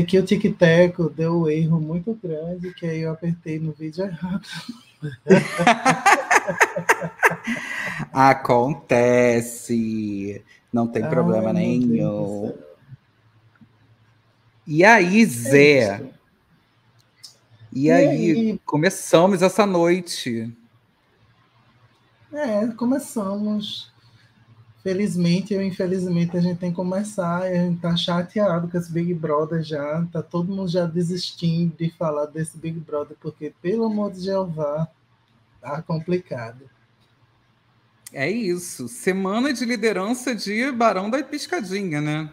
Aqui o tic-tac deu um erro muito grande, que aí eu apertei no vídeo errado. Acontece. Não tem Ai, problema nenhum. E aí, Zé? É e, e aí, aí, começamos essa noite. É, começamos. Felizmente ou infelizmente a gente tem que começar. A gente tá chateado com esse Big Brother já. Tá todo mundo já desistindo de falar desse Big Brother, porque, pelo amor de Jeová, tá complicado. É isso. Semana de liderança de Barão da Piscadinha, né?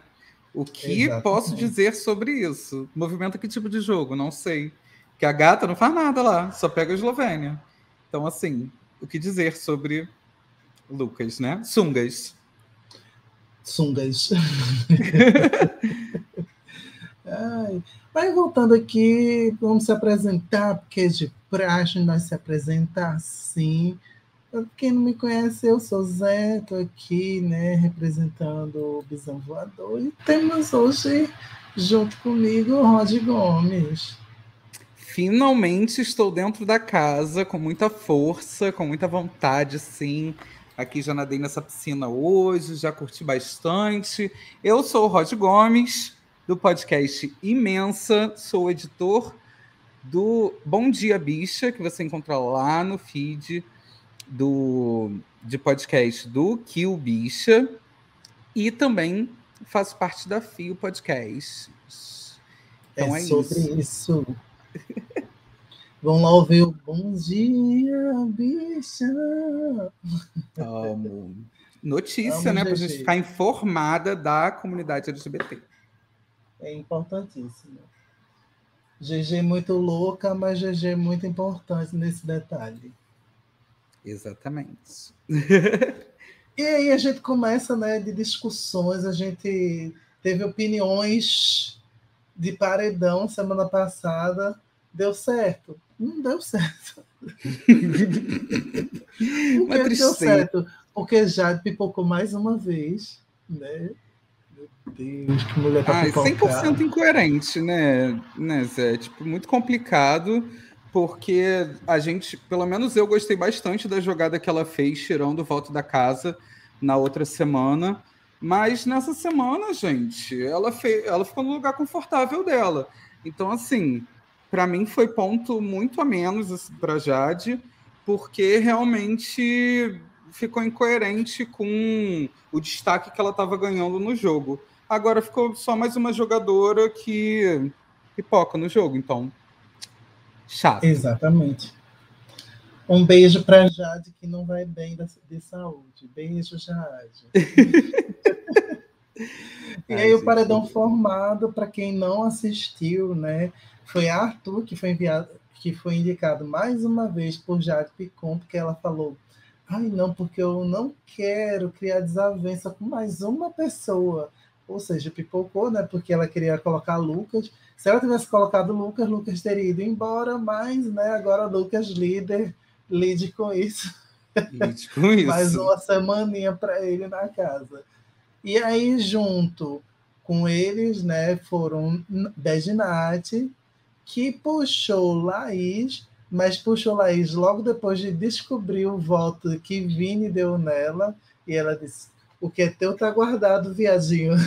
O que Exatamente. posso dizer sobre isso? Movimenta que tipo de jogo? Não sei. Que a gata não faz nada lá, só pega a Eslovênia. Então, assim, o que dizer sobre Lucas, né? Sungas. Sungas. Ai, mas voltando aqui, vamos se apresentar, porque é de praxe nós se apresentar assim. Quem não me conhece, eu sou Zé, estou aqui, né, representando o Bisão Voador. E temos hoje, junto comigo, o Rod Gomes. Finalmente estou dentro da casa, com muita força, com muita vontade, sim. Aqui já nadei nessa piscina hoje, já curti bastante. Eu sou o Rod Gomes, do podcast Imensa, sou editor do Bom Dia Bicha, que você encontra lá no feed do, de podcast do Kill Bicha e também faço parte da Fio Podcast. Então é, é sobre isso. isso. Vamos lá ouvir o Bom Dia, Bicha. Amo. Notícia, Amo né? Para a gente ficar informada da comunidade LGBT. É importantíssimo. GG muito louca, mas GG muito importante nesse detalhe. Exatamente. e aí a gente começa, né, de discussões, a gente teve opiniões de paredão semana passada, deu certo? Não deu certo. Por que deu certo? Porque já pipocou mais uma vez, né? Meu Deus, que mulher tá ah, 100% incoerente, né, né, Zé? Tipo, muito complicado porque a gente, pelo menos eu gostei bastante da jogada que ela fez, tirando o voto da casa na outra semana. Mas nessa semana, gente, ela, fez, ela ficou no lugar confortável dela. Então, assim, para mim foi ponto muito a menos assim, para Jade, porque realmente ficou incoerente com o destaque que ela estava ganhando no jogo. Agora ficou só mais uma jogadora que pipoca no jogo, então chato. Exatamente. Um beijo para Jade, que não vai bem de saúde. Beijo, Jade. e aí, o paredão formado, para quem não assistiu, né? Foi Arthur que foi enviado, que foi indicado mais uma vez por Jade Picon, porque ela falou: Ai, não, porque eu não quero criar desavença com mais uma pessoa. Ou seja, pipocou, né? Porque ela queria colocar Lucas se ela tivesse colocado Lucas, Lucas teria ido embora, mas né, agora Lucas líder, lide com isso. Lide com isso. Mais uma semaninha para ele na casa. E aí, junto com eles, né, foram Deginati, que puxou Laís, mas puxou Laís logo depois de descobrir o voto que Vini deu nela, e ela disse: O que é teu tá guardado, viadinho.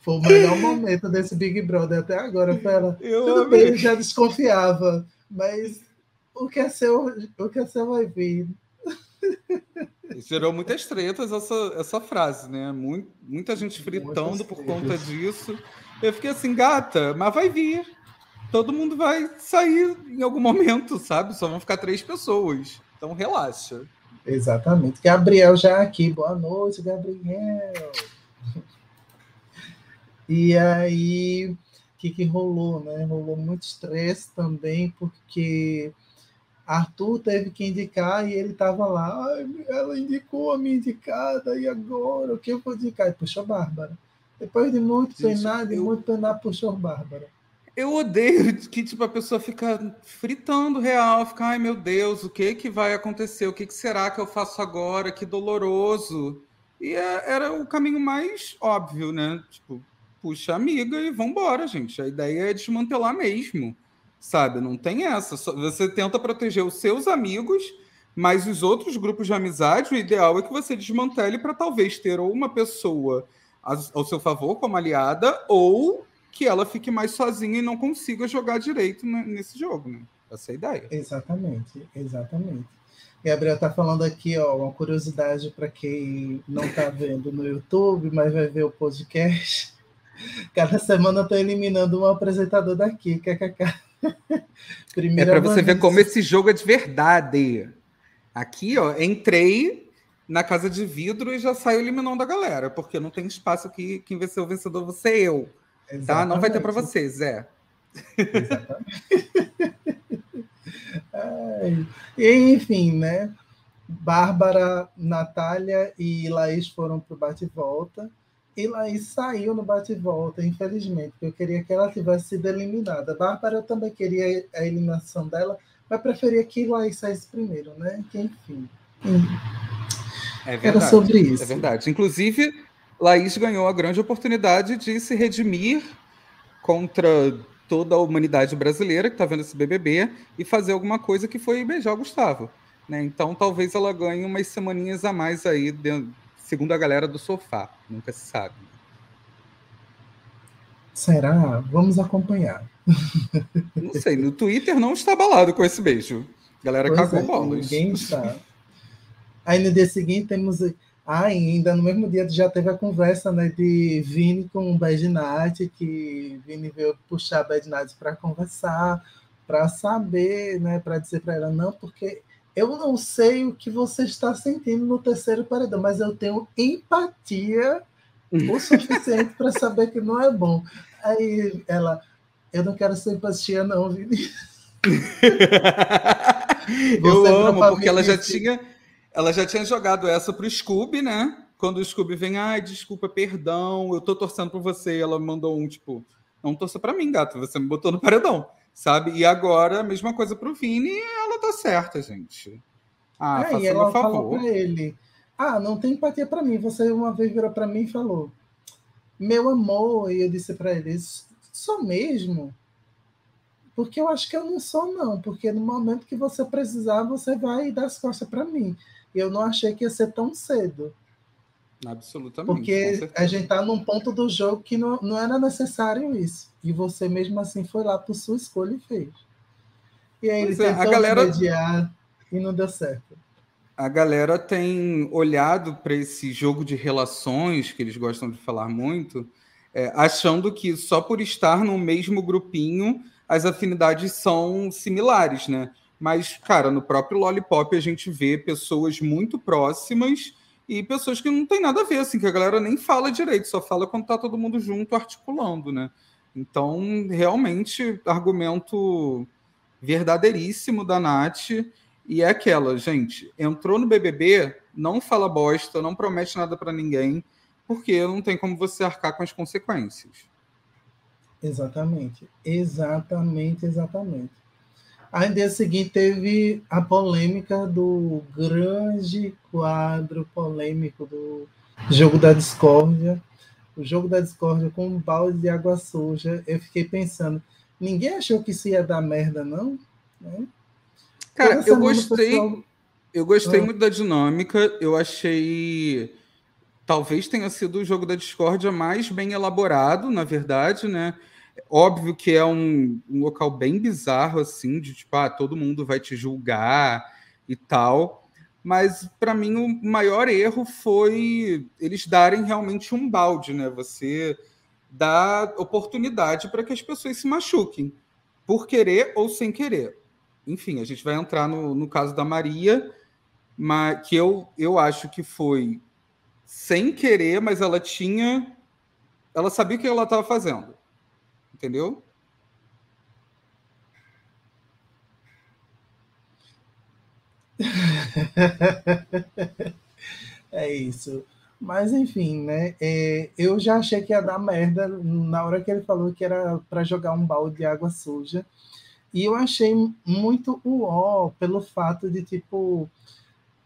Foi o melhor momento desse Big Brother até agora. Ela. Eu Tudo amei. bem, já desconfiava, mas o que é seu, o que é seu vai vir. Gerou muitas tretas essa, essa frase, né? Muito, muita gente fritando por conta disso. Eu fiquei assim, gata, mas vai vir. Todo mundo vai sair em algum momento, sabe? Só vão ficar três pessoas. Então relaxa. Exatamente. Gabriel já aqui. Boa noite, Gabriel. E aí, o que, que rolou, né? Rolou muito estresse também, porque Arthur teve que indicar e ele estava lá, ela indicou a minha indicada, e agora o que eu vou indicar? E puxou Bárbara. Depois de muito penar, de muito penar, puxou Bárbara. Eu odeio que tipo, a pessoa fica fritando real, fica, ai meu Deus, o que que vai acontecer? O que, que será que eu faço agora? Que doloroso. E é, era o caminho mais óbvio, né? Tipo, puxa amiga e vambora, gente. A ideia é desmantelar mesmo, sabe? Não tem essa. Você tenta proteger os seus amigos, mas os outros grupos de amizade, o ideal é que você desmantele para talvez ter ou uma pessoa ao seu favor como aliada, ou que ela fique mais sozinha e não consiga jogar direito nesse jogo, né? Essa é a ideia. Exatamente, exatamente. Gabriel está falando aqui, ó, uma curiosidade para quem não está vendo no YouTube, mas vai ver o podcast. Cada semana eu tô eliminando um apresentador daqui, kkk. Primeira é para você ver como esse jogo é de verdade. Aqui, ó, entrei na casa de vidro e já saio eliminando a galera, porque não tem espaço aqui. Quem vai ser o vencedor, você é eu. Exatamente. Tá? Não vai ter para vocês, Zé. Exatamente. e, enfim, né? Bárbara, Natália e Laís foram para o bate-volta. E Laís saiu no bate-volta, infelizmente, porque eu queria que ela tivesse sido eliminada. Bárbara, eu também queria a eliminação dela, mas preferia que Laís saísse primeiro, né? Que, enfim. É verdade, Era sobre isso. É verdade. Inclusive, Laís ganhou a grande oportunidade de se redimir contra toda a humanidade brasileira que está vendo esse BBB e fazer alguma coisa que foi beijar o Gustavo. Né? Então, talvez ela ganhe umas semaninhas a mais aí, segundo a galera do sofá. Nunca se sabe. Será? Vamos acompanhar. Não sei, no Twitter não está abalado com esse beijo. A galera pois cagou é, bolas. Ninguém está. Aí no dia seguinte temos ah, ainda no mesmo dia já teve a conversa né, de Vini com o Bednat, que Vini veio puxar a Bednat para conversar, para saber, né, para dizer para ela, não, porque eu não sei o que você está sentindo no terceiro paredão, mas eu tenho empatia o suficiente para saber que não é bom. Aí ela, eu não quero ser empatia, não, Vini. eu amo, porque ela já tinha ela já tinha jogado essa pro Scooby, né? Quando o Scooby vem, ai, desculpa, perdão, eu tô torcendo por você. Ela mandou um, tipo, não torça pra mim, gato, você me botou no paredão, sabe? E agora, a mesma coisa pro Vini e ela tá certa, gente. Ah, é, faça e ela favor. falou pra ele, ah, não tem empatia pra mim. Você uma vez virou pra mim e falou, meu amor, e eu disse pra ele, só mesmo? Porque eu acho que eu não sou, não. Porque no momento que você precisar, você vai dar as costas para mim eu não achei que ia ser tão cedo. Absolutamente. Porque a gente está num ponto do jogo que não, não era necessário isso. E você mesmo assim foi lá por sua escolha e fez. E aí pois ele é, tentou a galera... mediar e não deu certo. A galera tem olhado para esse jogo de relações, que eles gostam de falar muito, é, achando que só por estar no mesmo grupinho as afinidades são similares, né? Mas, cara, no próprio Lollipop a gente vê pessoas muito próximas e pessoas que não tem nada a ver, assim, que a galera nem fala direito, só fala quando tá todo mundo junto articulando, né? Então, realmente, argumento verdadeiríssimo da Nath. E é aquela, gente, entrou no BBB, não fala bosta, não promete nada para ninguém, porque não tem como você arcar com as consequências. Exatamente, exatamente, exatamente. Aí, no dia seguinte, teve a polêmica do grande quadro polêmico do Jogo da Discórdia. O Jogo da Discórdia com um balde de água suja. Eu fiquei pensando, ninguém achou que isso ia dar merda, não? Né? Cara, eu gostei. Pessoal... Eu gostei ah. muito da dinâmica. Eu achei. Talvez tenha sido o jogo da discórdia mais bem elaborado, na verdade, né? Óbvio que é um, um local bem bizarro, assim, de tipo, ah, todo mundo vai te julgar e tal. Mas para mim o maior erro foi eles darem realmente um balde, né? Você dá oportunidade para que as pessoas se machuquem, por querer ou sem querer. Enfim, a gente vai entrar no, no caso da Maria, mas, que eu, eu acho que foi sem querer, mas ela tinha. Ela sabia o que ela estava fazendo entendeu? é isso. Mas enfim, né? É, eu já achei que ia dar merda na hora que ele falou que era para jogar um balde de água suja. E eu achei muito uó pelo fato de, tipo,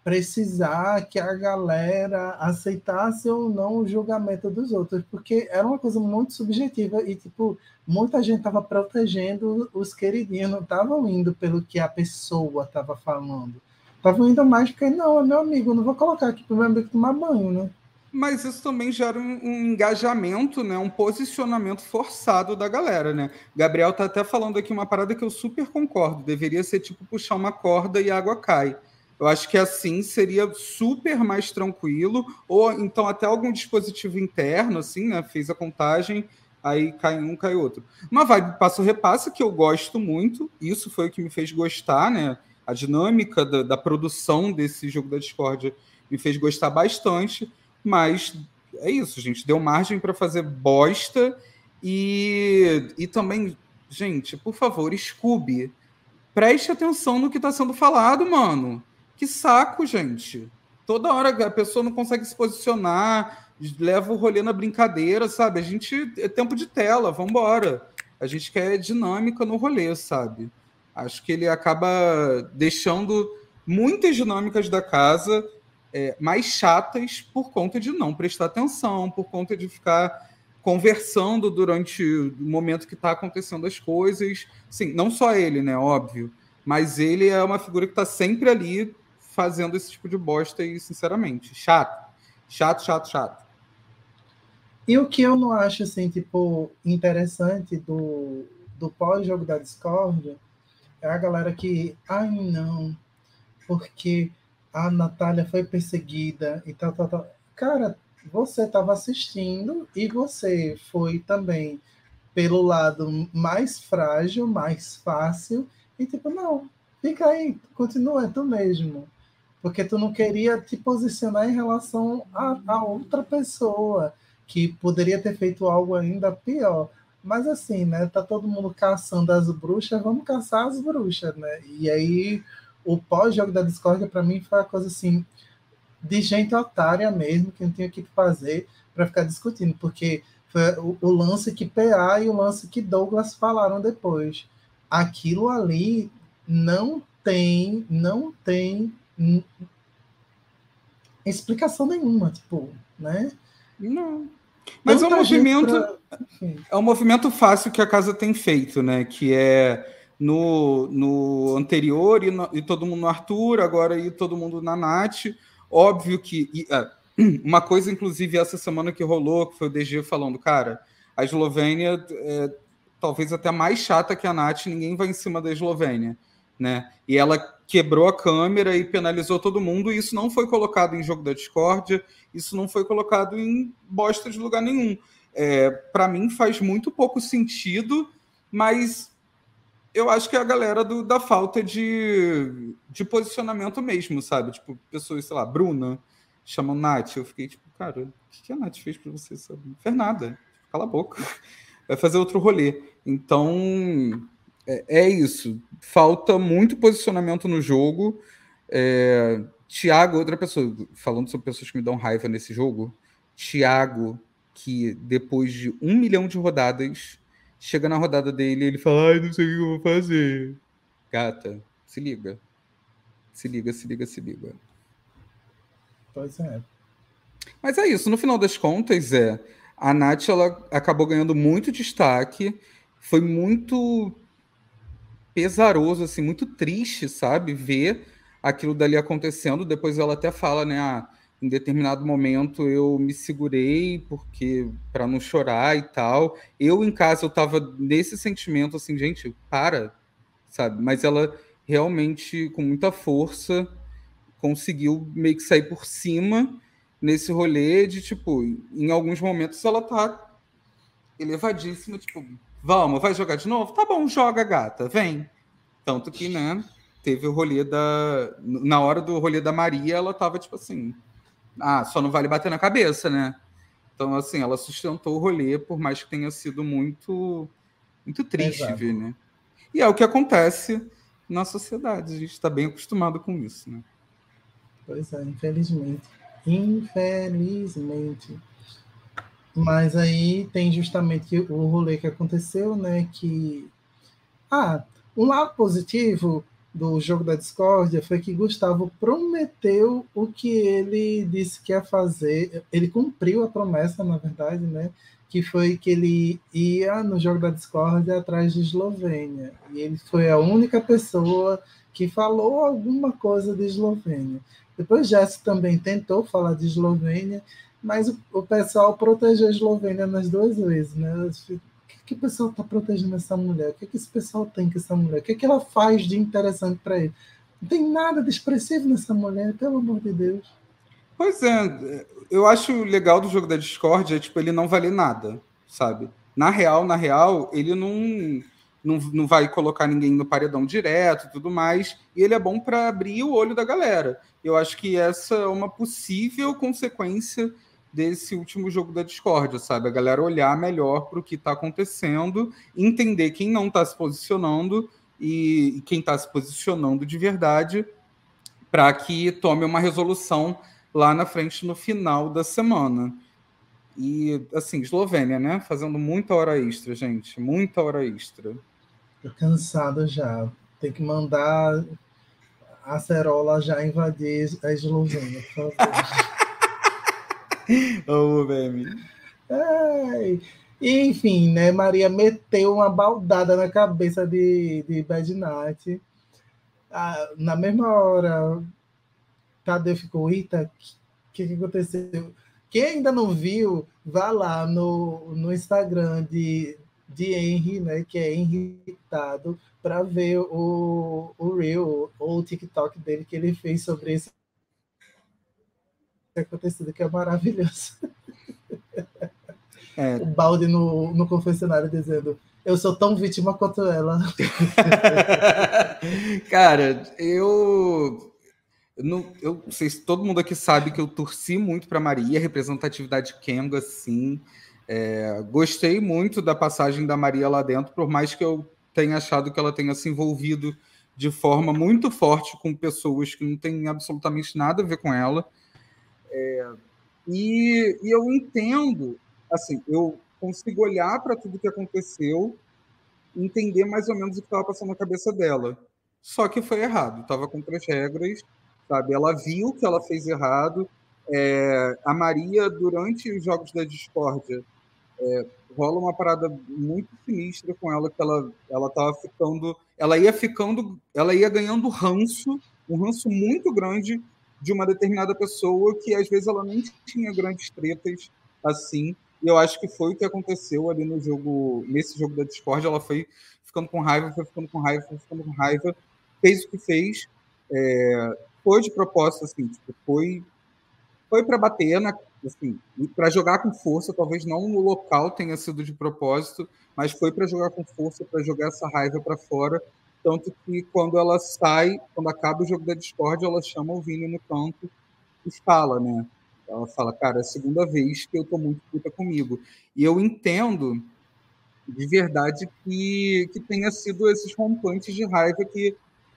precisar que a galera aceitasse ou não o julgamento dos outros, porque era uma coisa muito subjetiva e, tipo, muita gente estava protegendo os queridinhos, não estavam indo pelo que a pessoa estava falando. Estavam indo mais porque, não, é meu amigo, não vou colocar aqui para o meu amigo tomar banho, né? Mas isso também gera um, um, engajamento, né? um posicionamento forçado da galera, né? Gabriel tá até falando aqui uma parada que eu super concordo. Deveria ser tipo puxar uma corda e a água cai. Eu acho que assim seria super mais tranquilo, ou então até algum dispositivo interno, assim, né? Fez a contagem, aí cai um, cai outro. Uma vibe passo repassa que eu gosto muito, isso foi o que me fez gostar, né? A dinâmica da, da produção desse jogo da Discord me fez gostar bastante. Mas é isso, gente. Deu margem para fazer bosta e, e também, gente, por favor, Scooby, preste atenção no que está sendo falado, mano. Que saco, gente. Toda hora a pessoa não consegue se posicionar, leva o rolê na brincadeira, sabe? A gente é tempo de tela, vamos embora. A gente quer dinâmica no rolê, sabe? Acho que ele acaba deixando muitas dinâmicas da casa é, mais chatas por conta de não prestar atenção, por conta de ficar conversando durante o momento que está acontecendo as coisas. Sim, não só ele, né? Óbvio. Mas ele é uma figura que está sempre ali fazendo esse tipo de bosta e, sinceramente, chato. Chato, chato, chato. E o que eu não acho, assim, tipo, interessante do, do pós-jogo da Discord é a galera que, ai, não, porque a Natália foi perseguida e tal, tal, tal. Cara, você estava assistindo e você foi também pelo lado mais frágil, mais fácil, e tipo, não, fica aí, continua, é tu mesmo. Porque tu não queria te posicionar em relação a, a outra pessoa que poderia ter feito algo ainda pior. Mas assim, né? Tá todo mundo caçando as bruxas, vamos caçar as bruxas, né? E aí o pós-jogo da Discord, para mim, foi uma coisa assim, de gente otária mesmo, que não tinha o que fazer para ficar discutindo, porque foi o, o, lance que PA e o lance que Douglas falaram depois. Aquilo ali não tem, não tem explicação nenhuma, tipo, né? Não. Mas é um movimento pra... é um movimento fácil que a casa tem feito, né? Que é no, no anterior e, no, e, todo mundo no Arthur, agora e todo mundo na Nath. Óbvio que. E, é, uma coisa, inclusive, essa semana que rolou, que foi o DG falando, cara, a Eslovênia é talvez até mais chata que a Nath, ninguém vai em cima da Eslovênia. Né? E ela quebrou a câmera e penalizou todo mundo, e isso não foi colocado em jogo da discórdia, isso não foi colocado em bosta de lugar nenhum. É, para mim faz muito pouco sentido, mas eu acho que é a galera do, da falta de, de posicionamento mesmo, sabe? Tipo, pessoas, sei lá, Bruna, chamam Nath. Eu fiquei tipo, cara, o que a Nath fez pra você, sabe? Não fez nada. Cala a boca. Vai fazer outro rolê. Então, é, é isso. Falta muito posicionamento no jogo. É, Tiago, outra pessoa, falando sobre pessoas que me dão raiva nesse jogo. Tiago, que depois de um milhão de rodadas chega na rodada dele e ele fala, ai, não sei o que eu vou fazer. Gata, se liga. Se liga, se liga, se liga. Pois é. Mas é isso, no final das contas, é. A Nath ela acabou ganhando muito destaque. Foi muito pesaroso, assim, muito triste, sabe? Ver aquilo dali acontecendo. Depois ela até fala, né? Ah, em determinado momento eu me segurei porque para não chorar e tal. Eu em casa eu tava nesse sentimento assim, gente, para, sabe? Mas ela realmente com muita força conseguiu meio que sair por cima nesse rolê de tipo, em alguns momentos ela tá elevadíssima, tipo, vamos, vai jogar de novo? Tá bom, joga, gata, vem. Tanto que, né, teve o rolê da na hora do rolê da Maria, ela tava tipo assim, ah, só não vale bater na cabeça, né? Então, assim, ela sustentou o rolê, por mais que tenha sido muito, muito triste Exato. ver, né? E é o que acontece na sociedade. A gente está bem acostumado com isso, né? Pois é, infelizmente. Infelizmente. Mas aí tem justamente o rolê que aconteceu, né? Que. Ah, um lado positivo do jogo da discórdia foi que Gustavo prometeu o que ele disse que ia fazer. Ele cumpriu a promessa, na verdade, né? Que foi que ele ia no jogo da discórdia atrás de Eslovênia. E ele foi a única pessoa que falou alguma coisa de Eslovênia. Depois Jesse também tentou falar de Eslovênia, mas o, o pessoal protegeu a Eslovênia nas duas vezes, né? que o pessoal está protegendo essa mulher? O que, que esse pessoal tem com essa mulher? O que, que ela faz de interessante para ele? Não tem nada de expressivo nessa mulher, pelo amor de Deus. Pois é, eu acho legal do jogo da Discord é tipo, ele não vale nada, sabe? Na real, na real, ele não, não, não vai colocar ninguém no paredão direto e tudo mais, e ele é bom para abrir o olho da galera. Eu acho que essa é uma possível consequência desse último jogo da Discord, sabe? A galera olhar melhor para o que está acontecendo, entender quem não está se posicionando e, e quem está se posicionando de verdade, para que tome uma resolução lá na frente no final da semana. E, assim, Eslovênia, né? Fazendo muita hora extra, gente. Muita hora extra. Tô cansado já. Tem que mandar a Cerola já invadir a Eslovênia, por favor. Ô, meme. Enfim, né? Maria meteu uma baldada na cabeça de, de Bad Night. Ah, na mesma hora, Tadeu ficou, eita, o que, que aconteceu? Quem ainda não viu, vá lá no, no Instagram de, de Henry, né, que é irritado, para ver o, o Reel ou o TikTok dele que ele fez sobre esse acontecido, que é maravilhoso. É. O balde no, no confessionário dizendo: Eu sou tão vítima quanto ela. Cara, eu. Não, eu não sei se todo mundo aqui sabe que eu torci muito para Maria, representatividade Kenga, assim. É, gostei muito da passagem da Maria lá dentro, por mais que eu tenha achado que ela tenha se envolvido de forma muito forte com pessoas que não têm absolutamente nada a ver com ela. É, e, e, eu entendo, assim, eu consigo olhar para tudo que aconteceu, entender mais ou menos o que estava passando na cabeça dela. Só que foi errado, estava contra as regras, sabe? Ela viu que ela fez errado. É, a Maria, durante os jogos da discórdia, é, rola uma parada muito sinistra com ela, que ela ela estava ficando, ela ia ficando, ela ia ganhando ranço, um ranço muito grande de uma determinada pessoa que às vezes ela nem tinha grandes tretas assim. E eu acho que foi o que aconteceu ali no jogo, nesse jogo da Discord. Ela foi ficando com raiva, foi ficando com raiva, foi ficando com raiva, fez o que fez. É, foi de propósito, assim, tipo, foi, foi para bater, na, assim, para jogar com força. Talvez não no local tenha sido de propósito, mas foi para jogar com força, para jogar essa raiva para fora tanto que quando ela sai, quando acaba o jogo da Discord, ela chama o Vini no canto e fala, né? Ela fala, cara, é a segunda vez que eu tô muito puta comigo. E eu entendo de verdade que, que tenha sido esses rompantes de raiva que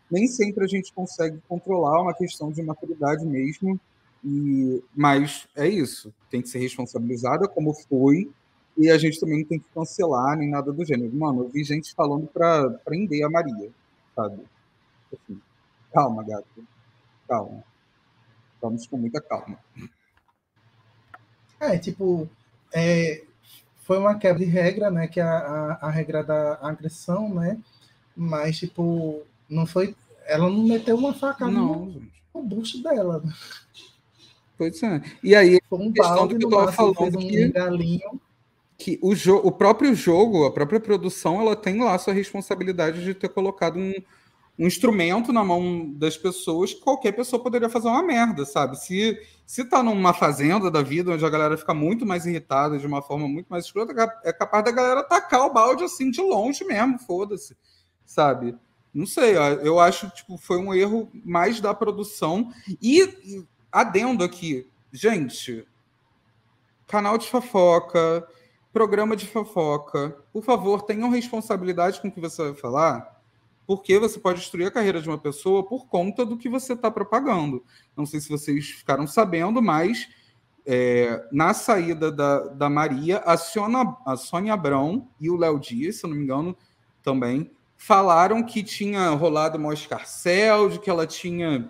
nem sempre a gente consegue controlar, uma questão de maturidade mesmo. E, mas é isso, tem que ser responsabilizada como foi, e a gente também não tem que cancelar nem nada do gênero. Mano, eu vi gente falando para prender a Maria, sabe? Assim, calma, gato. Calma. Vamos com muita calma. É, tipo, é, foi uma quebra de regra, né? Que é a, a, a regra da agressão, né? Mas, tipo, não foi. Ela não meteu uma faca não, no, no bucho dela. Pois é. E aí, foi um questão do que eu tava falando. Um que... galinho que o, o próprio jogo, a própria produção, ela tem lá sua responsabilidade de ter colocado um, um instrumento na mão das pessoas que qualquer pessoa poderia fazer uma merda, sabe? Se, se tá numa fazenda da vida onde a galera fica muito mais irritada de uma forma muito mais escrota, é capaz da galera tacar o balde assim de longe mesmo, foda-se, sabe? Não sei, eu acho que tipo, foi um erro mais da produção. E adendo aqui, gente, canal de fofoca, programa de fofoca. Por favor, tenham responsabilidade com o que você vai falar, porque você pode destruir a carreira de uma pessoa por conta do que você está propagando. Não sei se vocês ficaram sabendo, mas é, na saída da, da Maria, a, a Sônia Abrão e o Léo Dias, se não me engano, também falaram que tinha rolado uma escarcel, de que ela tinha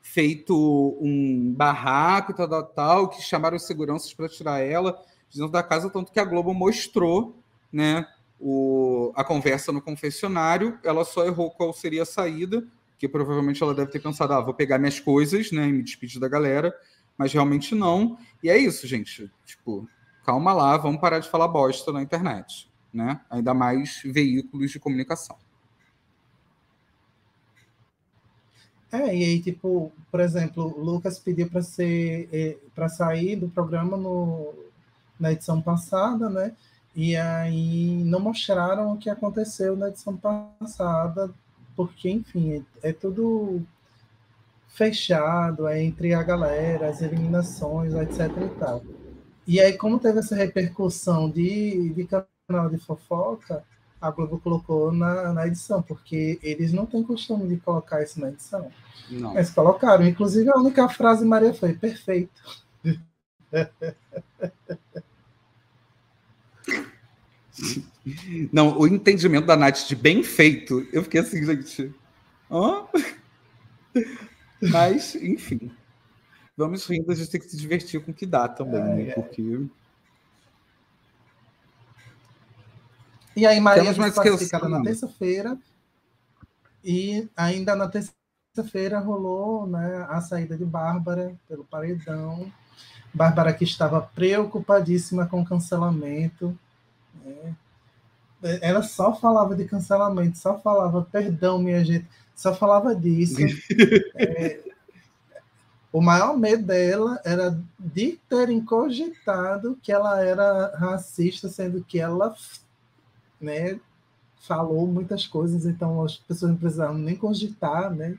feito um barraco, tal, tal, tal, que chamaram os seguranças para tirar ela dentro da casa, tanto que a Globo mostrou né, o, a conversa no confessionário, ela só errou qual seria a saída, que provavelmente ela deve ter pensado, ah, vou pegar minhas coisas, né, e me despedir da galera, mas realmente não. E é isso, gente. Tipo, calma lá, vamos parar de falar bosta na internet, né? Ainda mais veículos de comunicação. É, e aí, tipo, por exemplo, o Lucas pediu para ser é, para sair do programa no, na edição passada, né? E aí não mostraram o que aconteceu na edição passada, porque, enfim, é, é tudo fechado, é entre a galera, as eliminações, etc e tal. E aí, como teve essa repercussão de, de canal de fofoca, a Globo colocou na, na edição, porque eles não têm costume de colocar isso na edição. Não. Mas colocaram. Inclusive, a única frase Maria foi perfeito. Não, o entendimento da Nath de bem feito, eu fiquei assim, gente. Hã? Mas, enfim. Vamos rindo, a gente tem que se divertir com o que dá também, né? Porque. E aí, Maria foi classificada na terça-feira. E ainda na terça-feira rolou né, a saída de Bárbara pelo paredão. Bárbara que estava preocupadíssima com o cancelamento é. Ela só falava de cancelamento, só falava, perdão, minha gente, só falava disso. é, o maior medo dela era de terem cogitado que ela era racista, sendo que ela né, falou muitas coisas, então as pessoas não precisavam nem cogitar, né?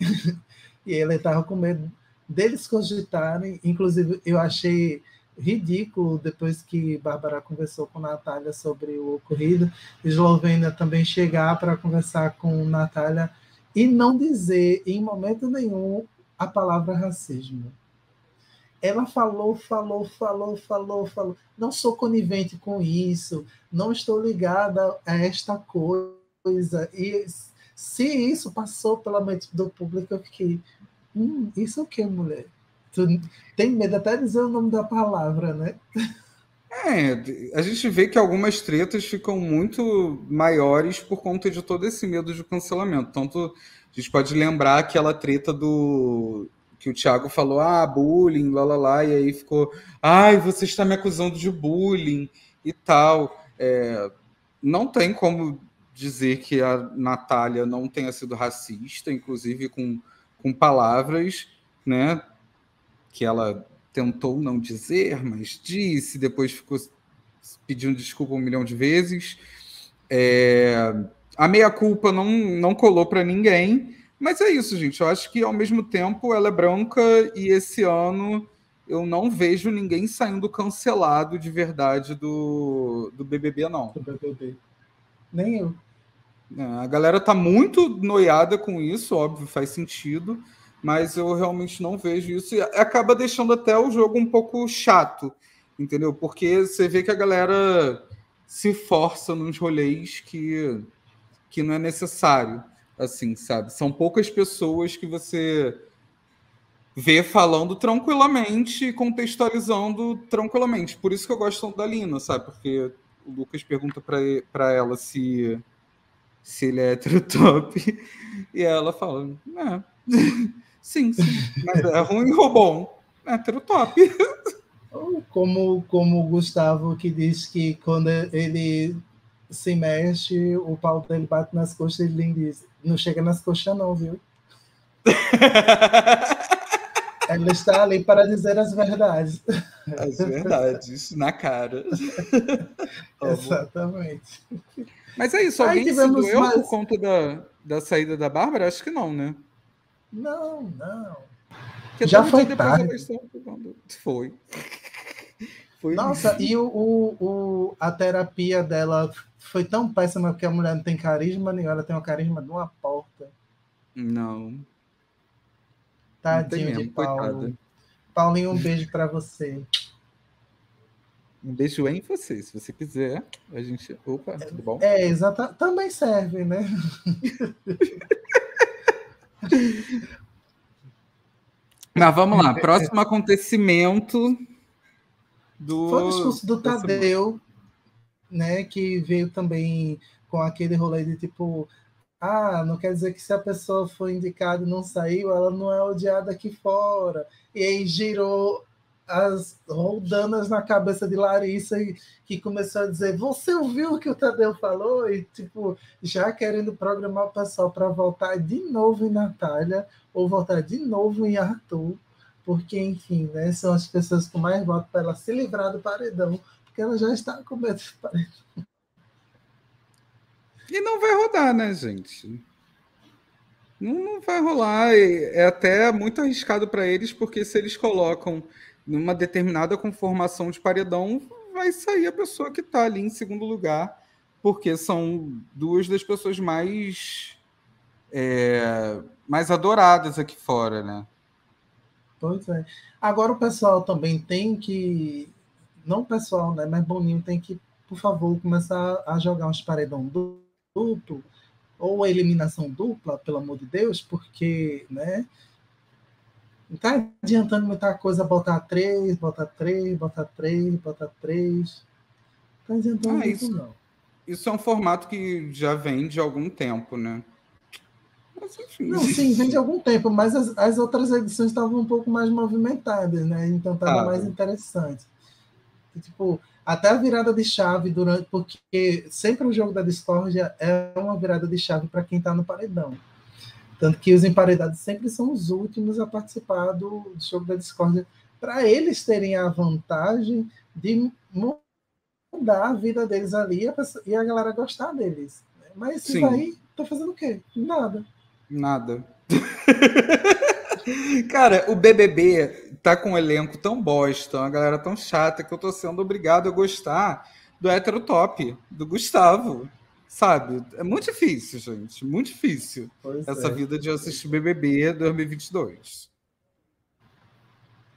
e ela estava com medo deles cogitarem. Inclusive, eu achei ridículo depois que Bárbara conversou com Natália sobre o ocorrido, Eslovênia também chegar para conversar com Natália e não dizer em momento nenhum a palavra racismo. Ela falou, falou, falou, falou, falou. Não sou conivente com isso, não estou ligada a esta coisa. E se isso passou pela mente do público, eu fiquei, hum, isso é o que, mulher? Tu tem medo até de dizer o nome da palavra, né? É, a gente vê que algumas tretas ficam muito maiores por conta de todo esse medo de cancelamento. Tanto a gente pode lembrar aquela treta do que o Thiago falou, ah, bullying, lá, lá, lá, e aí ficou, ai, você está me acusando de bullying e tal. É, não tem como dizer que a Natália não tenha sido racista, inclusive com, com palavras, né? que ela tentou não dizer, mas disse, depois ficou pedindo desculpa um milhão de vezes. É, a meia-culpa não, não colou para ninguém, mas é isso, gente. Eu acho que ao mesmo tempo ela é branca e esse ano eu não vejo ninguém saindo cancelado de verdade do, do BBB, não. Do BBB. Nem eu. É, a galera tá muito noiada com isso, óbvio, faz sentido mas eu realmente não vejo isso e acaba deixando até o jogo um pouco chato, entendeu? Porque você vê que a galera se força nos rolês que, que não é necessário, assim, sabe? São poucas pessoas que você vê falando tranquilamente, contextualizando tranquilamente. Por isso que eu gosto da Lina, sabe? Porque o Lucas pergunta para ela se se ele é hétero top e ela fala, é. Sim, sim. Mas é ruim ou bom? Hétero top. Como, como o Gustavo que diz que quando ele se mexe, o pau dele bate nas coxas e ele diz, não chega nas coxas não, viu? Ela está ali para dizer as verdades. As verdades, na cara. Exatamente. Mas é isso, alguém se doeu mais... por conta da, da saída da Bárbara? Acho que não, né? Não, não. Porque Já foi tarde. Foi. foi. Nossa, e o, o, o, a terapia dela foi tão péssima que a mulher não tem carisma nenhum, ela tem o carisma de uma porta. Não. Tadinho não de Paulo. Coitada. Paulinho, um beijo para você. Um beijo em você, se você quiser. A gente. Opa, tudo bom? É, exato. Também serve, né? Mas vamos lá, próximo acontecimento do. Foi o discurso do Tadeu, né? Que veio também com aquele rolê de tipo. Ah, não quer dizer que se a pessoa foi indicada e não saiu, ela não é odiada aqui fora. E aí girou as roldanas na cabeça de Larissa e que começou a dizer: Você ouviu o que o Tadeu falou? E tipo, já querendo programar o pessoal para voltar de novo em Natália ou voltar de novo em Arthur, porque, enfim, né, são as pessoas com mais votos para ela se livrar do paredão, porque ela já está com medo do paredão. E não vai rodar, né, gente? Não, não vai rolar. É até muito arriscado para eles, porque se eles colocam numa determinada conformação de paredão, vai sair a pessoa que está ali em segundo lugar, porque são duas das pessoas mais é, mais adoradas aqui fora, né? Pois é. Agora o pessoal também tem que, não o pessoal, né, mas Boninho tem que, por favor, começar a jogar uns paredão duplo ou a eliminação dupla, pelo amor de Deus, porque, né, não está adiantando muita coisa botar três, botar três, botar três, botar três. Não está adiantando ah, isso, não. Isso é um formato que já vem de algum tempo, né? Mas, enfim. Não, sim, vem de algum tempo, mas as, as outras edições estavam um pouco mais movimentadas, né? Então estava ah, mais interessante. Tipo, até a virada de chave durante. Porque sempre o jogo da discórdia é uma virada de chave para quem está no paredão. Tanto que os emparedados sempre são os últimos a participar do, jogo da discórdia, para eles terem a vantagem de mudar a vida deles ali e a galera gostar deles. Mas esses Sim. aí estão fazendo o quê? Nada. Nada. Cara, o BBB tá com um elenco tão bosta, uma galera tão chata, que eu tô sendo obrigado a gostar do hétero top, do Gustavo. Sabe? É muito difícil, gente. Muito difícil pois essa é. vida de assistir BBB 2022.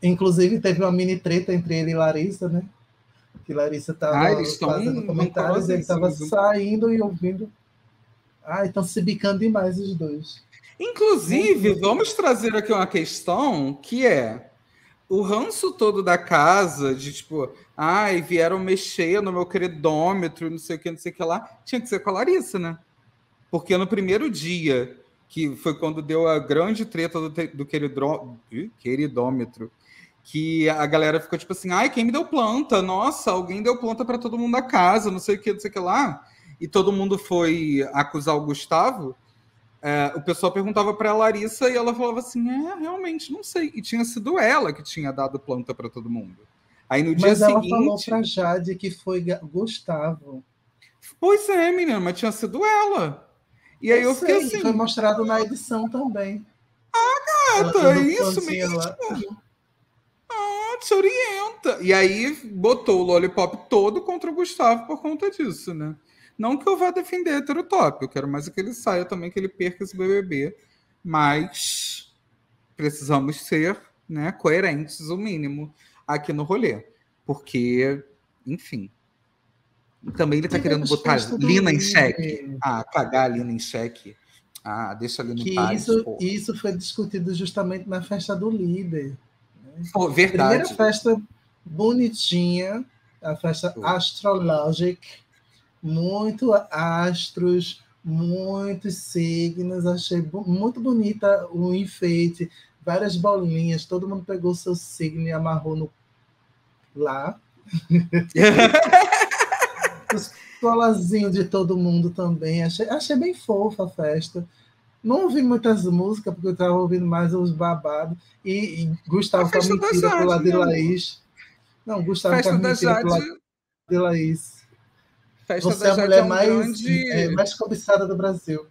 Inclusive, teve uma mini treta entre ele e Larissa, né? Que Larissa estava ah, fazendo comentários, ele estava saindo e ouvindo. Ah, estão se bicando demais os dois. Inclusive, vamos trazer aqui uma questão que é o ranço todo da casa, de tipo, ai, vieram mexer no meu queridômetro, não sei o que, não sei o que lá, tinha que ser com a Larissa, né? Porque no primeiro dia, que foi quando deu a grande treta do, do queridro... queridômetro, que a galera ficou tipo assim, ai, quem me deu planta? Nossa, alguém deu planta para todo mundo da casa, não sei o que, não sei o que lá. E todo mundo foi acusar o Gustavo. É, o pessoal perguntava para a Larissa e ela falava assim: é, realmente, não sei. E tinha sido ela que tinha dado planta para todo mundo. Aí no dia mas seguinte. ela falou para Jade que foi Gustavo. Pois é, menina, mas tinha sido ela. E aí eu, eu fiquei sei, assim. Foi mostrado na edição também. Ah, gata, é isso mesmo. Ah, te orienta. E aí botou o Lollipop todo contra o Gustavo por conta disso, né? Não que eu vá defender hétero top, eu quero mais que ele saia também, que ele perca esse BBB. Mas precisamos ser né, coerentes, o mínimo, aqui no rolê. Porque, enfim. Também ele tá querendo botar Lina em xeque. Ah, cagar a Lina em xeque. Ah, deixa a Lina que em paz. Isso, isso foi discutido justamente na festa do líder. Né? Oh, verdade. Primeira festa bonitinha, a festa oh. Astrologic muito astros, muitos signos. Achei muito bonita o enfeite, várias bolinhas. Todo mundo pegou seu signo e amarrou no lá. Os colazinhos de todo mundo também. Achei, achei bem fofa a festa. Não ouvi muitas músicas, porque eu estava ouvindo mais os babados. E, e Gustavo a mentira pro lado de Laís. Não, Gustavo a mentira pro lado de Laís. Festa Você da Jade é a mulher é um mais, grande... é, mais cobiçada do Brasil.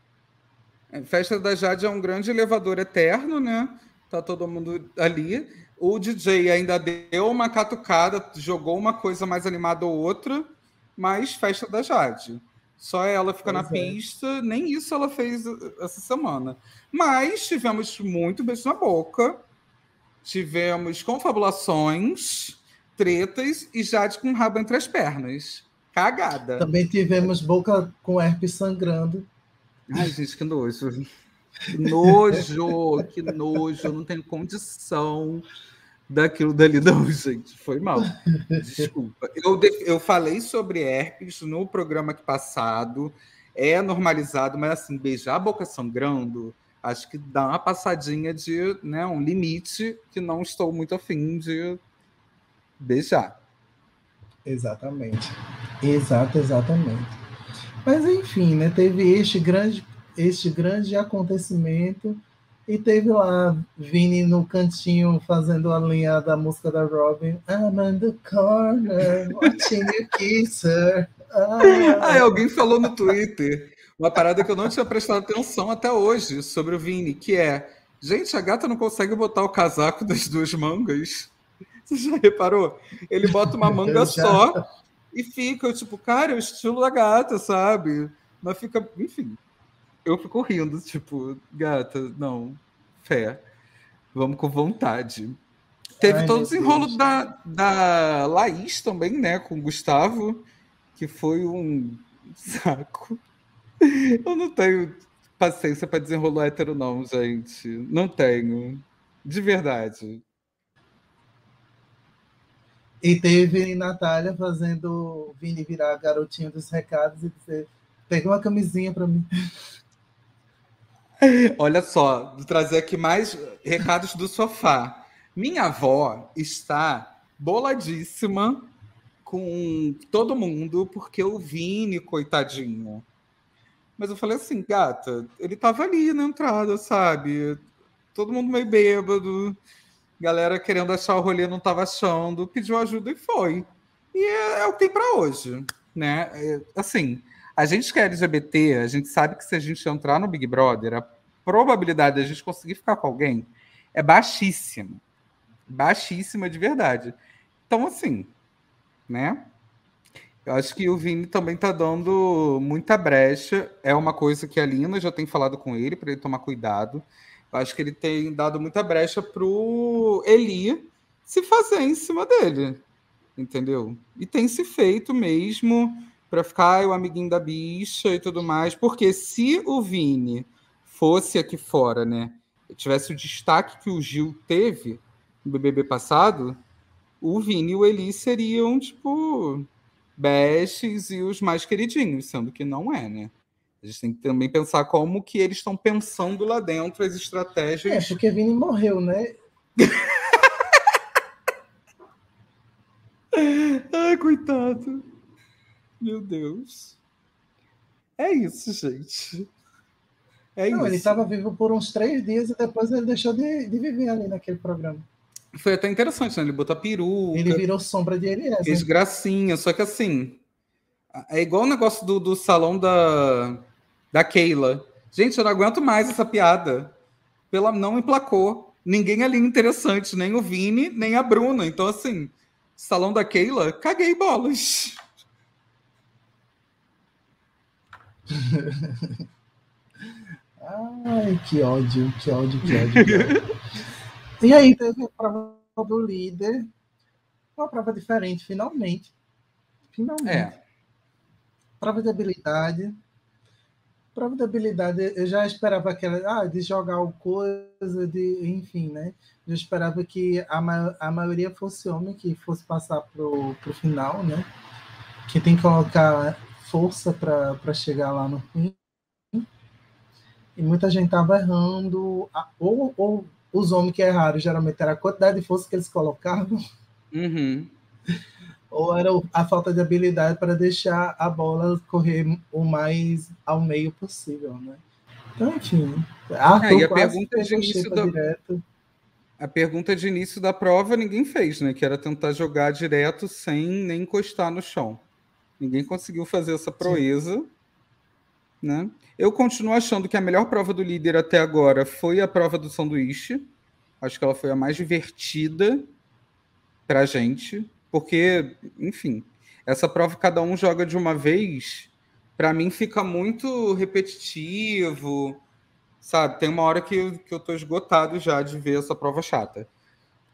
É, Festa da Jade é um grande elevador eterno, né? Tá todo mundo ali. O DJ ainda deu uma catucada, jogou uma coisa mais animada ou outra, mas Festa da Jade. Só ela fica pois na é. pista, nem isso ela fez essa semana. Mas tivemos muito beijo na boca, tivemos confabulações, tretas e Jade com o rabo entre as pernas. Cagada. Também tivemos Boca com herpes sangrando. Ai, gente, que nojo. Que nojo, que nojo. Eu não tenho condição daquilo dali, não, gente. Foi mal. Desculpa. Eu, eu falei sobre herpes no programa que passado. É normalizado, mas assim, beijar a boca sangrando, acho que dá uma passadinha de né, um limite que não estou muito afim de beijar. Exatamente. Exato, exatamente. Mas enfim, né, teve este grande, este grande acontecimento e teve lá Vini no cantinho fazendo a linha da música da Robin. I'm in the corner, watching you kiss her. Ah. alguém falou no Twitter uma parada que eu não tinha prestado atenção até hoje sobre o Vini, que é: gente, a gata não consegue botar o casaco das duas mangas. Você já reparou? Ele bota uma manga só e fica, tipo, cara, é o estilo da gata, sabe? Mas fica, enfim, eu fico rindo, tipo, gata, não, fé, vamos com vontade. Teve Ai, todo o desenrolo da, da Laís também, né, com o Gustavo, que foi um saco. Eu não tenho paciência para desenrolar hétero, não, gente. Não tenho. De verdade. E teve Natália fazendo Vini virar garotinho dos recados e dizer: pega uma camisinha para mim. Olha só, vou trazer aqui mais recados do sofá. Minha avó está boladíssima com todo mundo porque o Vini, coitadinho. Mas eu falei assim, gata, ele tava ali na entrada, sabe? Todo mundo meio bêbado, galera querendo achar o rolê, não tava achando, pediu ajuda e foi. E é, é o que tem para hoje, né? É, assim, a gente que é LGBT, a gente sabe que se a gente entrar no Big Brother, a probabilidade de a gente conseguir ficar com alguém é baixíssima. Baixíssima de verdade. Então, assim, né? Eu acho que o Vini também tá dando muita brecha. É uma coisa que a Lina já tem falado com ele para ele tomar cuidado. Acho que ele tem dado muita brecha pro Eli se fazer em cima dele. Entendeu? E tem se feito mesmo para ficar o amiguinho da bicha e tudo mais, porque se o Vini fosse aqui fora, né, tivesse o destaque que o Gil teve no BBB passado, o Vini e o Eli seriam, tipo, bestes e os mais queridinhos, sendo que não é, né? A gente tem que também pensar como que eles estão pensando lá dentro as estratégias. É, porque Vini morreu, né? Ai, coitado. Meu Deus. É isso, gente. É Não, isso. ele estava vivo por uns três dias e depois ele deixou de, de viver ali naquele programa. Foi até interessante, né? Ele botou peruca. Ele virou sombra de Eliezer. Fez gracinha, só que assim. É igual o negócio do, do salão da, da Keila. Gente, eu não aguento mais essa piada. Pela não emplacou. Ninguém ali interessante, nem o Vini, nem a Bruna. Então, assim, salão da Keila, caguei bolas. Ai, que ódio, que ódio, que ódio. Que ódio. E aí teve a prova do líder, uma prova diferente, finalmente. Finalmente. É. Prova de habilidade. Prova de habilidade, eu já esperava aquela, ah, de jogar o coisa, de, enfim, né? Eu esperava que a, ma a maioria fosse homem, que fosse passar pro, pro final, né? Que tem que colocar força para chegar lá no fim. E muita gente tava errando, ou, ou os homens que erraram geralmente era a quantidade de força que eles colocavam. Uhum. Ou era a falta de habilidade para deixar a bola correr o mais ao meio possível, né? Então, enfim. Arthur é, e a pergunta de início da... direto. A pergunta de início da prova ninguém fez, né? Que era tentar jogar direto sem nem encostar no chão. Ninguém conseguiu fazer essa proeza. Sim. Né? Eu continuo achando que a melhor prova do líder até agora foi a prova do sanduíche. Acho que ela foi a mais divertida para a gente, porque, enfim, essa prova cada um joga de uma vez. Para mim fica muito repetitivo, sabe? Tem uma hora que, que eu tô esgotado já de ver essa prova chata.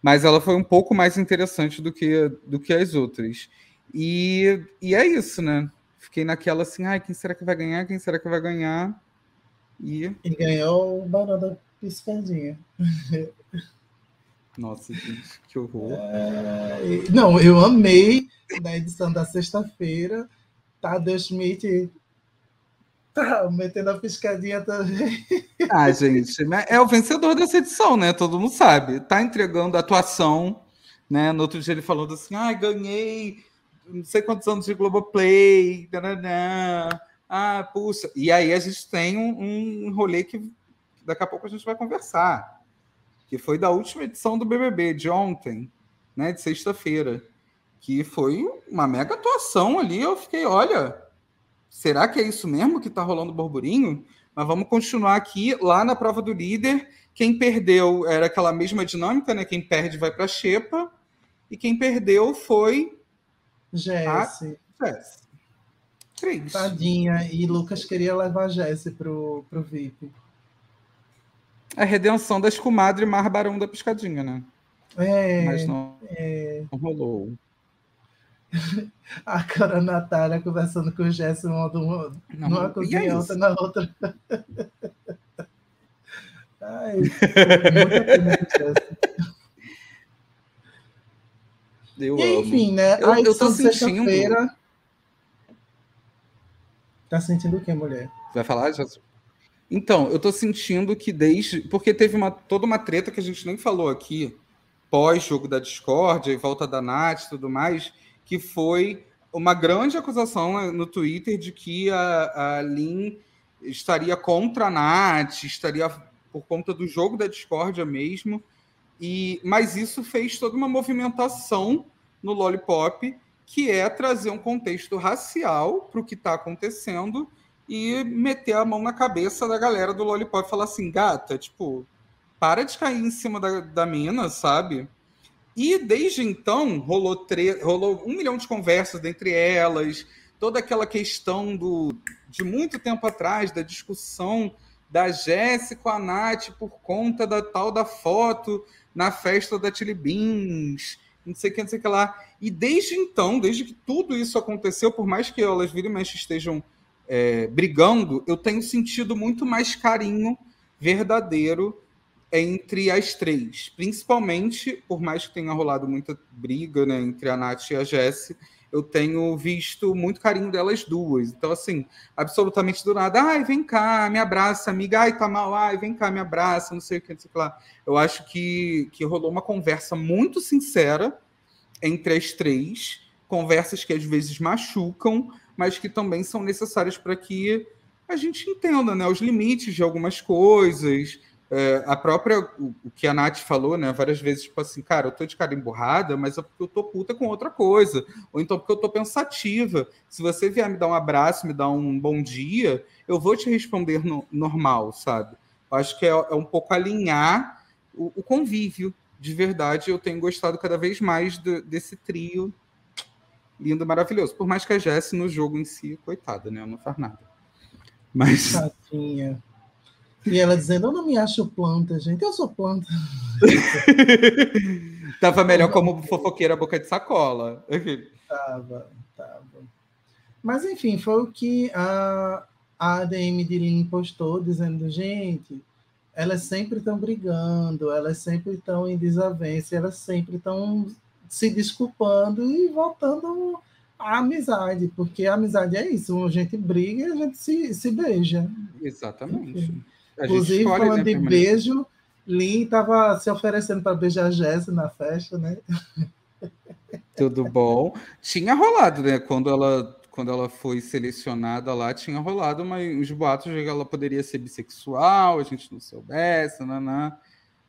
Mas ela foi um pouco mais interessante do que, do que as outras. E, e é isso, né? Fiquei naquela assim, ai, quem será que vai ganhar? Quem será que vai ganhar? E, e ganhou o Barão da Piscadinha. Nossa, gente, que horror. É... Não, eu amei na edição da sexta-feira. Tadeu Schmidt tá metendo a piscadinha também. Ah, gente, é o vencedor dessa edição, né? Todo mundo sabe. Tá entregando atuação, né? No outro dia ele falando assim, ah, ganhei não sei quantos anos de Globoplay, taranã. ah, puxa. E aí a gente tem um, um rolê que daqui a pouco a gente vai conversar que foi da última edição do BBB, de ontem, né, de sexta-feira, que foi uma mega atuação ali. Eu fiquei, olha, será que é isso mesmo que está rolando burburinho? Mas vamos continuar aqui, lá na prova do líder. Quem perdeu era aquela mesma dinâmica, né? Quem perde vai para a Xepa. E quem perdeu foi. Jesse. Jesse. Três. Tadinha. E Lucas queria levar a Jesse pro, pro VIP a redenção das comadres Mar Barão da Piscadinha, né? É, Mas não, é... não rolou. A cara Natália conversando com o Jéssica numa, numa cozinha, é outra na outra. Ai, Eu e, enfim, né? Eu, eu tô sentindo. Tá sentindo o que, mulher? Vai falar, Jéssica? Então, eu tô sentindo que desde. Porque teve uma, toda uma treta que a gente nem falou aqui, pós-jogo da Discord, e volta da Nath e tudo mais, que foi uma grande acusação no Twitter de que a, a Lin estaria contra a Nath, estaria por conta do jogo da Discordia mesmo. E, mas isso fez toda uma movimentação no Lollipop, que é trazer um contexto racial para o que está acontecendo e meter a mão na cabeça da galera do Lollipop e falar assim, gata, tipo, para de cair em cima da, da mina, sabe? E desde então rolou, tre rolou um milhão de conversas entre elas, toda aquela questão do de muito tempo atrás, da discussão da Jéssica com a Nath por conta da tal da foto na festa da Tilly Beans, não sei o que, não sei o que lá. E desde então, desde que tudo isso aconteceu, por mais que elas virem e mexe estejam é, brigando, eu tenho sentido muito mais carinho verdadeiro entre as três. Principalmente, por mais que tenha rolado muita briga né, entre a Nath e a Jessie, eu tenho visto muito carinho delas duas. Então, assim, absolutamente do nada, ai, vem cá, me abraça, amiga, ai, tá mal, ai, vem cá, me abraça, não sei o que, não sei o que lá. Eu acho que, que rolou uma conversa muito sincera entre as três, conversas que às vezes machucam, mas que também são necessárias para que a gente entenda né, os limites de algumas coisas. É, a própria, o, o, que a Nath falou, né, várias vezes, tipo assim, cara, eu tô de cara emburrada, mas é porque eu tô puta com outra coisa, ou então porque eu tô pensativa. Se você vier me dar um abraço, me dar um bom dia, eu vou te responder no, normal, sabe? Eu acho que é, é um pouco alinhar o, o, convívio, de verdade. Eu tenho gostado cada vez mais do, desse trio lindo, maravilhoso. Por mais que a Jess no jogo em si, coitada, né? Não faz nada. Mas. Tadinha. E ela dizendo, eu não me acho planta, gente, eu sou planta. tava melhor como fofoqueira boca de sacola. tava, tava. Mas enfim, foi o que a, a ADM de Lin postou, dizendo, gente, elas sempre estão brigando, elas sempre estão em desavença, elas sempre estão se desculpando e voltando à amizade, porque a amizade é isso, a gente briga e a gente se, se beija. Exatamente. Inclusive, falando né, de beijo, Lin estava se oferecendo para beijar a Jéssica na festa, né? Tudo bom. Tinha rolado, né? Quando ela, quando ela foi selecionada lá, tinha rolado uma, uns boatos de que ela poderia ser bissexual, a gente não soubesse, naná.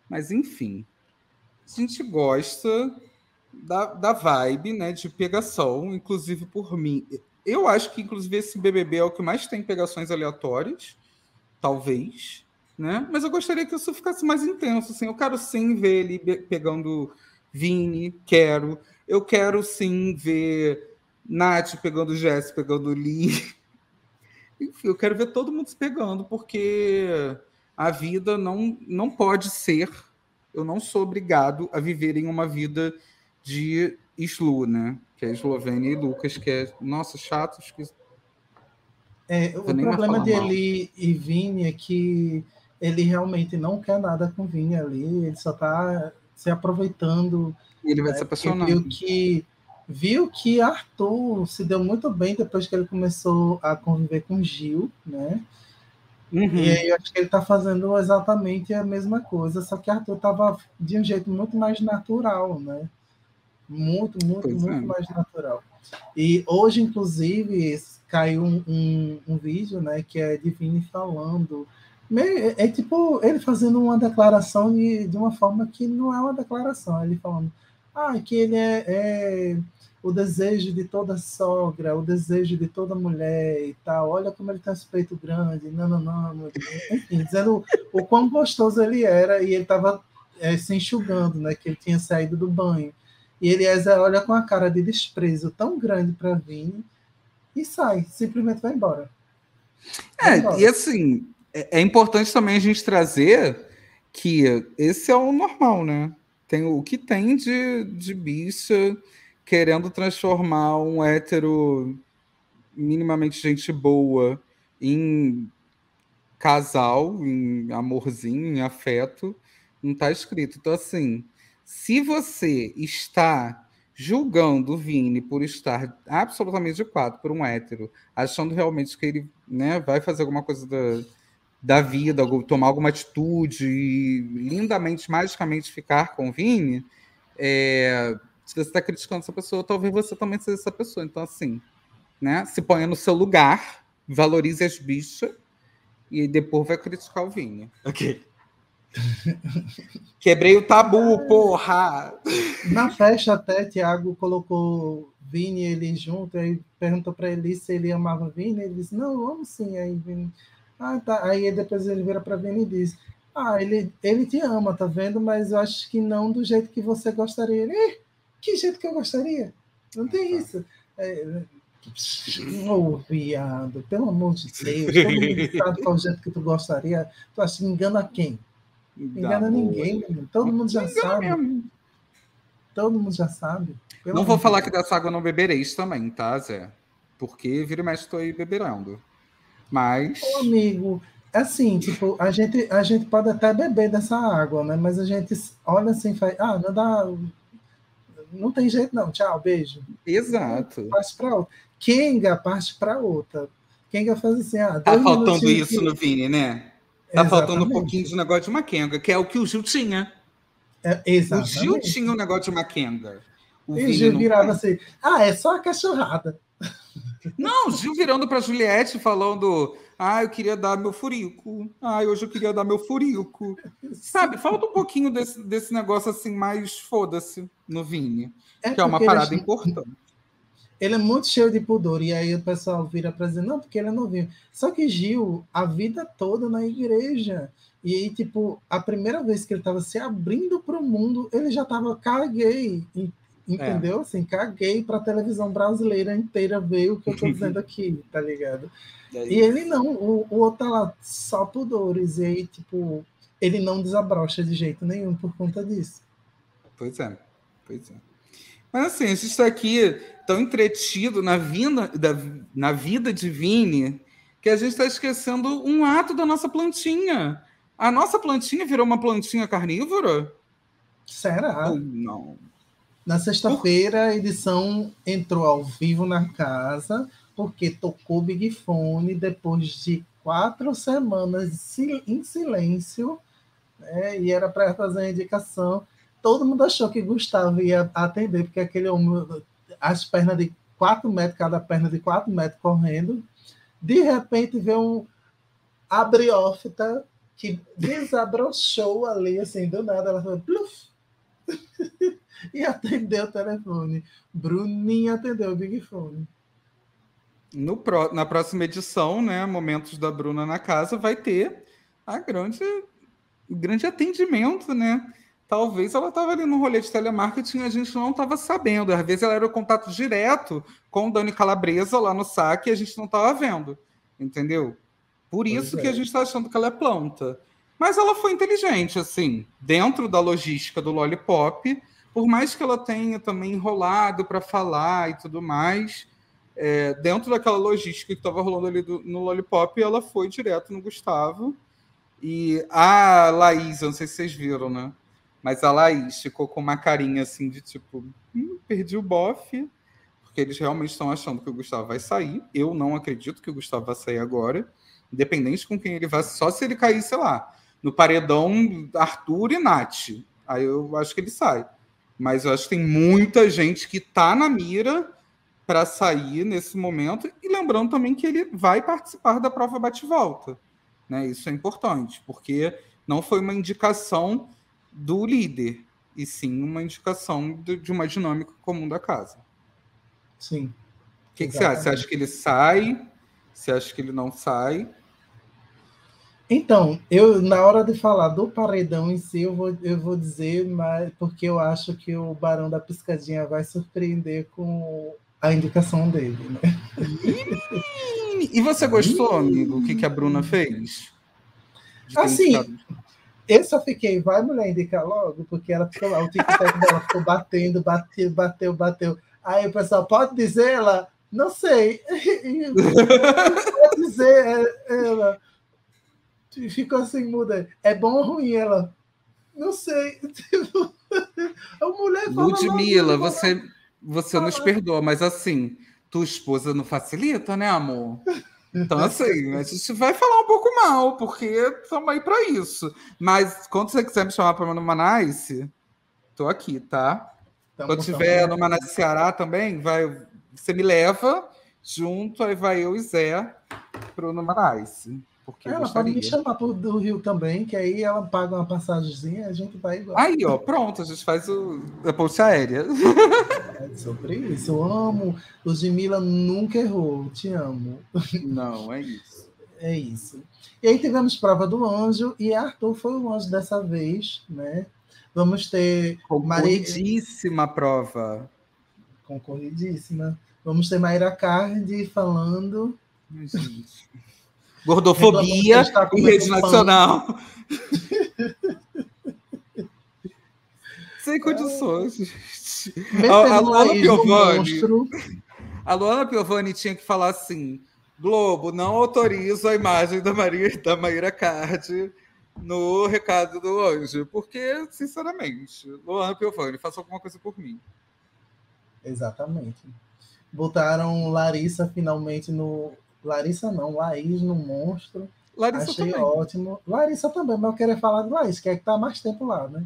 mas enfim. A gente gosta da, da vibe, né, de pegação, inclusive por mim. Eu acho que, inclusive, esse BBB é o que mais tem pegações aleatórias, talvez, né? Mas eu gostaria que isso ficasse mais intenso, assim. Eu quero sim ver ele pegando Vini, quero. Eu quero sim ver Nath pegando Jess, pegando Lee. Enfim, eu quero ver todo mundo se pegando, porque a vida não, não pode ser eu não sou obrigado a viver em uma vida de Slu, né? Que é Eslovênia e Lucas, que é, nossa, chatos que. É, o problema de Eli e Vini é que ele realmente não quer nada com Vini ali, ele só está se aproveitando. E ele vai né, se apaixonando. Viu que, viu que Arthur se deu muito bem depois que ele começou a conviver com Gil, né? Uhum. E aí eu acho que ele está fazendo exatamente a mesma coisa, só que Arthur estava de um jeito muito mais natural, né? Muito, muito, pois muito é. mais natural. E hoje, inclusive, caiu um, um, um, vídeo, né, que é de Vini falando. É, é, tipo ele fazendo uma declaração de, de uma forma que não é uma declaração, ele falando ah, que ele é, é o desejo de toda sogra, o desejo de toda mulher e tal. Olha como ele tem esse peito grande, não, não, não. Enfim, dizendo o quão gostoso ele era e ele estava é, se enxugando, né? Que ele tinha saído do banho. E Eliezer olha com a cara de desprezo tão grande para Vini e sai, simplesmente vai embora. Vai é, embora. e assim, é, é importante também a gente trazer que esse é o normal, né? Tem o que tem de, de bicha querendo transformar um hétero minimamente gente boa em casal, em amorzinho, em afeto, não tá escrito. Então, assim, se você está julgando o Vini por estar absolutamente de quatro por um hétero, achando realmente que ele né, vai fazer alguma coisa da, da vida, tomar alguma atitude e lindamente, magicamente ficar com o Vini, é, se você está criticando essa pessoa, talvez você também seja essa pessoa. Então, assim, né, se ponha no seu lugar, valorize as bichas e depois vai criticar o Vini. Ok. Quebrei o tabu, porra! Na festa até, Tiago colocou Vini e ele junto, aí perguntou para ele se ele amava Vini, ele disse, não, amo sim. Aí, Vini... ah, tá. aí depois ele vira para Vini e diz, ah, ele, ele te ama, tá vendo? Mas eu acho que não do jeito que você gostaria. Ele, que jeito que eu gostaria? Não tem isso. É, Oh, viado, pelo amor de Deus, todo mundo sabe qual jeito que tu gostaria. Tu acha que engana quem? Engana ninguém, todo mundo já sabe. Mesmo. Todo mundo já sabe. Pelo não vou falar que dessa água não bebereis também, tá, Zé? Porque vira e mexe estou aí beberando. Mas. Ô, amigo, é assim, tipo, a gente, a gente pode até beber dessa água, né? Mas a gente olha assim e faz, ah, não dá. Não tem jeito, não. Tchau, beijo. Exato. Parte para outra. Kenga parte para outra. Kenga faz assim, ah, Tá faltando isso no Vini, né? Tá faltando um pouquinho de negócio de Makenga, que é o que o Gil tinha. É, exatamente. O Gil tinha um negócio de Makenga. O e o Gil virava assim, ah, é só a cachorrada. Não, o Gil virando para Juliette falando, ah, eu queria dar meu furico. Ah, hoje eu queria dar meu furico. Sabe, falta um pouquinho desse, desse negócio assim, mais foda-se no Vini, é que é uma parada importante ele é muito cheio de pudor. E aí o pessoal vira para dizer, não, porque ele é novinho. Só que Gil, a vida toda na igreja. E aí, tipo, a primeira vez que ele estava se abrindo para o mundo, ele já estava caguei. Entendeu? É. Assim, caguei para a televisão brasileira inteira ver o que eu estou dizendo aqui, tá ligado? É e ele não, o, o outro tá lá só pudores. E aí, tipo, ele não desabrocha de jeito nenhum por conta disso. Pois é, pois é. Mas assim, a gente está aqui tão entretido na vida, da, na vida de Vini que a gente está esquecendo um ato da nossa plantinha. A nossa plantinha virou uma plantinha carnívora? Será? Ou não. Na sexta-feira, a edição entrou ao vivo na casa, porque tocou Big Fone depois de quatro semanas em silêncio, né? e era para fazer a indicação todo mundo achou que Gustavo ia atender, porque aquele homem, as pernas de 4 metros, cada perna de 4 metros correndo. De repente vê um abriófita que desabrochou ali, assim, do nada. Ela falou, pluf! e atendeu o telefone. Bruninha atendeu o Big Fone. No pro, na próxima edição, né, Momentos da Bruna na Casa, vai ter a grande, grande atendimento, né? Talvez ela estava ali no rolê de telemarketing e a gente não estava sabendo. Às vezes ela era o contato direto com o Dani Calabresa lá no saque e a gente não estava vendo, entendeu? Por isso que a é. gente está achando que ela é planta. Mas ela foi inteligente, assim, dentro da logística do Lollipop, por mais que ela tenha também enrolado para falar e tudo mais, é, dentro daquela logística que estava rolando ali do, no Lollipop, ela foi direto no Gustavo. E a Laís, eu não sei se vocês viram, né? Mas a Laís ficou com uma carinha assim de tipo, hum, perdi o bofe, porque eles realmente estão achando que o Gustavo vai sair. Eu não acredito que o Gustavo vai sair agora, independente com quem ele vai, só se ele cair, sei lá, no paredão Arthur e Nath. Aí eu acho que ele sai. Mas eu acho que tem muita gente que está na mira para sair nesse momento. E lembrando também que ele vai participar da prova bate-volta. Né? Isso é importante, porque não foi uma indicação do líder, e sim uma indicação de, uma dinâmica comum da casa. Sim. O que, que, você acha? Você acha que ele sai? Você acha que ele não sai? Então, eu na hora de falar do paredão em si, eu vou, eu vou dizer, mas porque eu acho que o Barão da Piscadinha vai surpreender com a indicação dele, né? E você gostou, amigo, o que, que a Bruna fez? Assim, eu só fiquei, vai mulher indicar logo, porque ela ficou lá, o TikTok dela ficou batendo, bateu, bateu, bateu. Aí o pessoal, pode dizer ela? Não sei. pode dizer ela ficou assim, muda. É bom ou ruim ela? Não sei. a mulher fala Ludmilla, você, você nos perdoa, mas assim, tua esposa não facilita, né, amor? Então, assim, a gente vai falar um pouco mal, porque estamos aí para isso. Mas quando você quiser me chamar para o Manais, tô aqui, tá? Tamo, quando tiver no Manais Ceará também, vai, você me leva junto, aí vai eu e Zé para o Manais. Porque ela pode me chamar pro, do Rio também, que aí ela paga uma passagemzinha a gente vai igual. Aí, ó, pronto, a gente faz o, a ponte aérea. É sobre isso. Eu amo. O Jimila nunca errou. Te amo. Não, é isso. É isso. E aí tivemos prova do anjo, e Arthur foi o anjo dessa vez, né? Vamos ter. Concorridíssima Mari... prova. Concorridíssima. Vamos ter Mayra Cardi falando. Gente. Gordofobia em rede nacional. Sem condições, gente. A, a Luana Piovani. A Luana Piovani tinha que falar assim: Globo, não autorizo a imagem da Maria da Maíra Cardi no recado do anjo. Porque, sinceramente, Luana Piovani, faça alguma coisa por mim. Exatamente. Botaram Larissa finalmente no Larissa não, Laís no Monstro. Larissa Achei também. ótimo. Larissa também, mas eu queria falar de Laís, que é que tá mais tempo lá, né?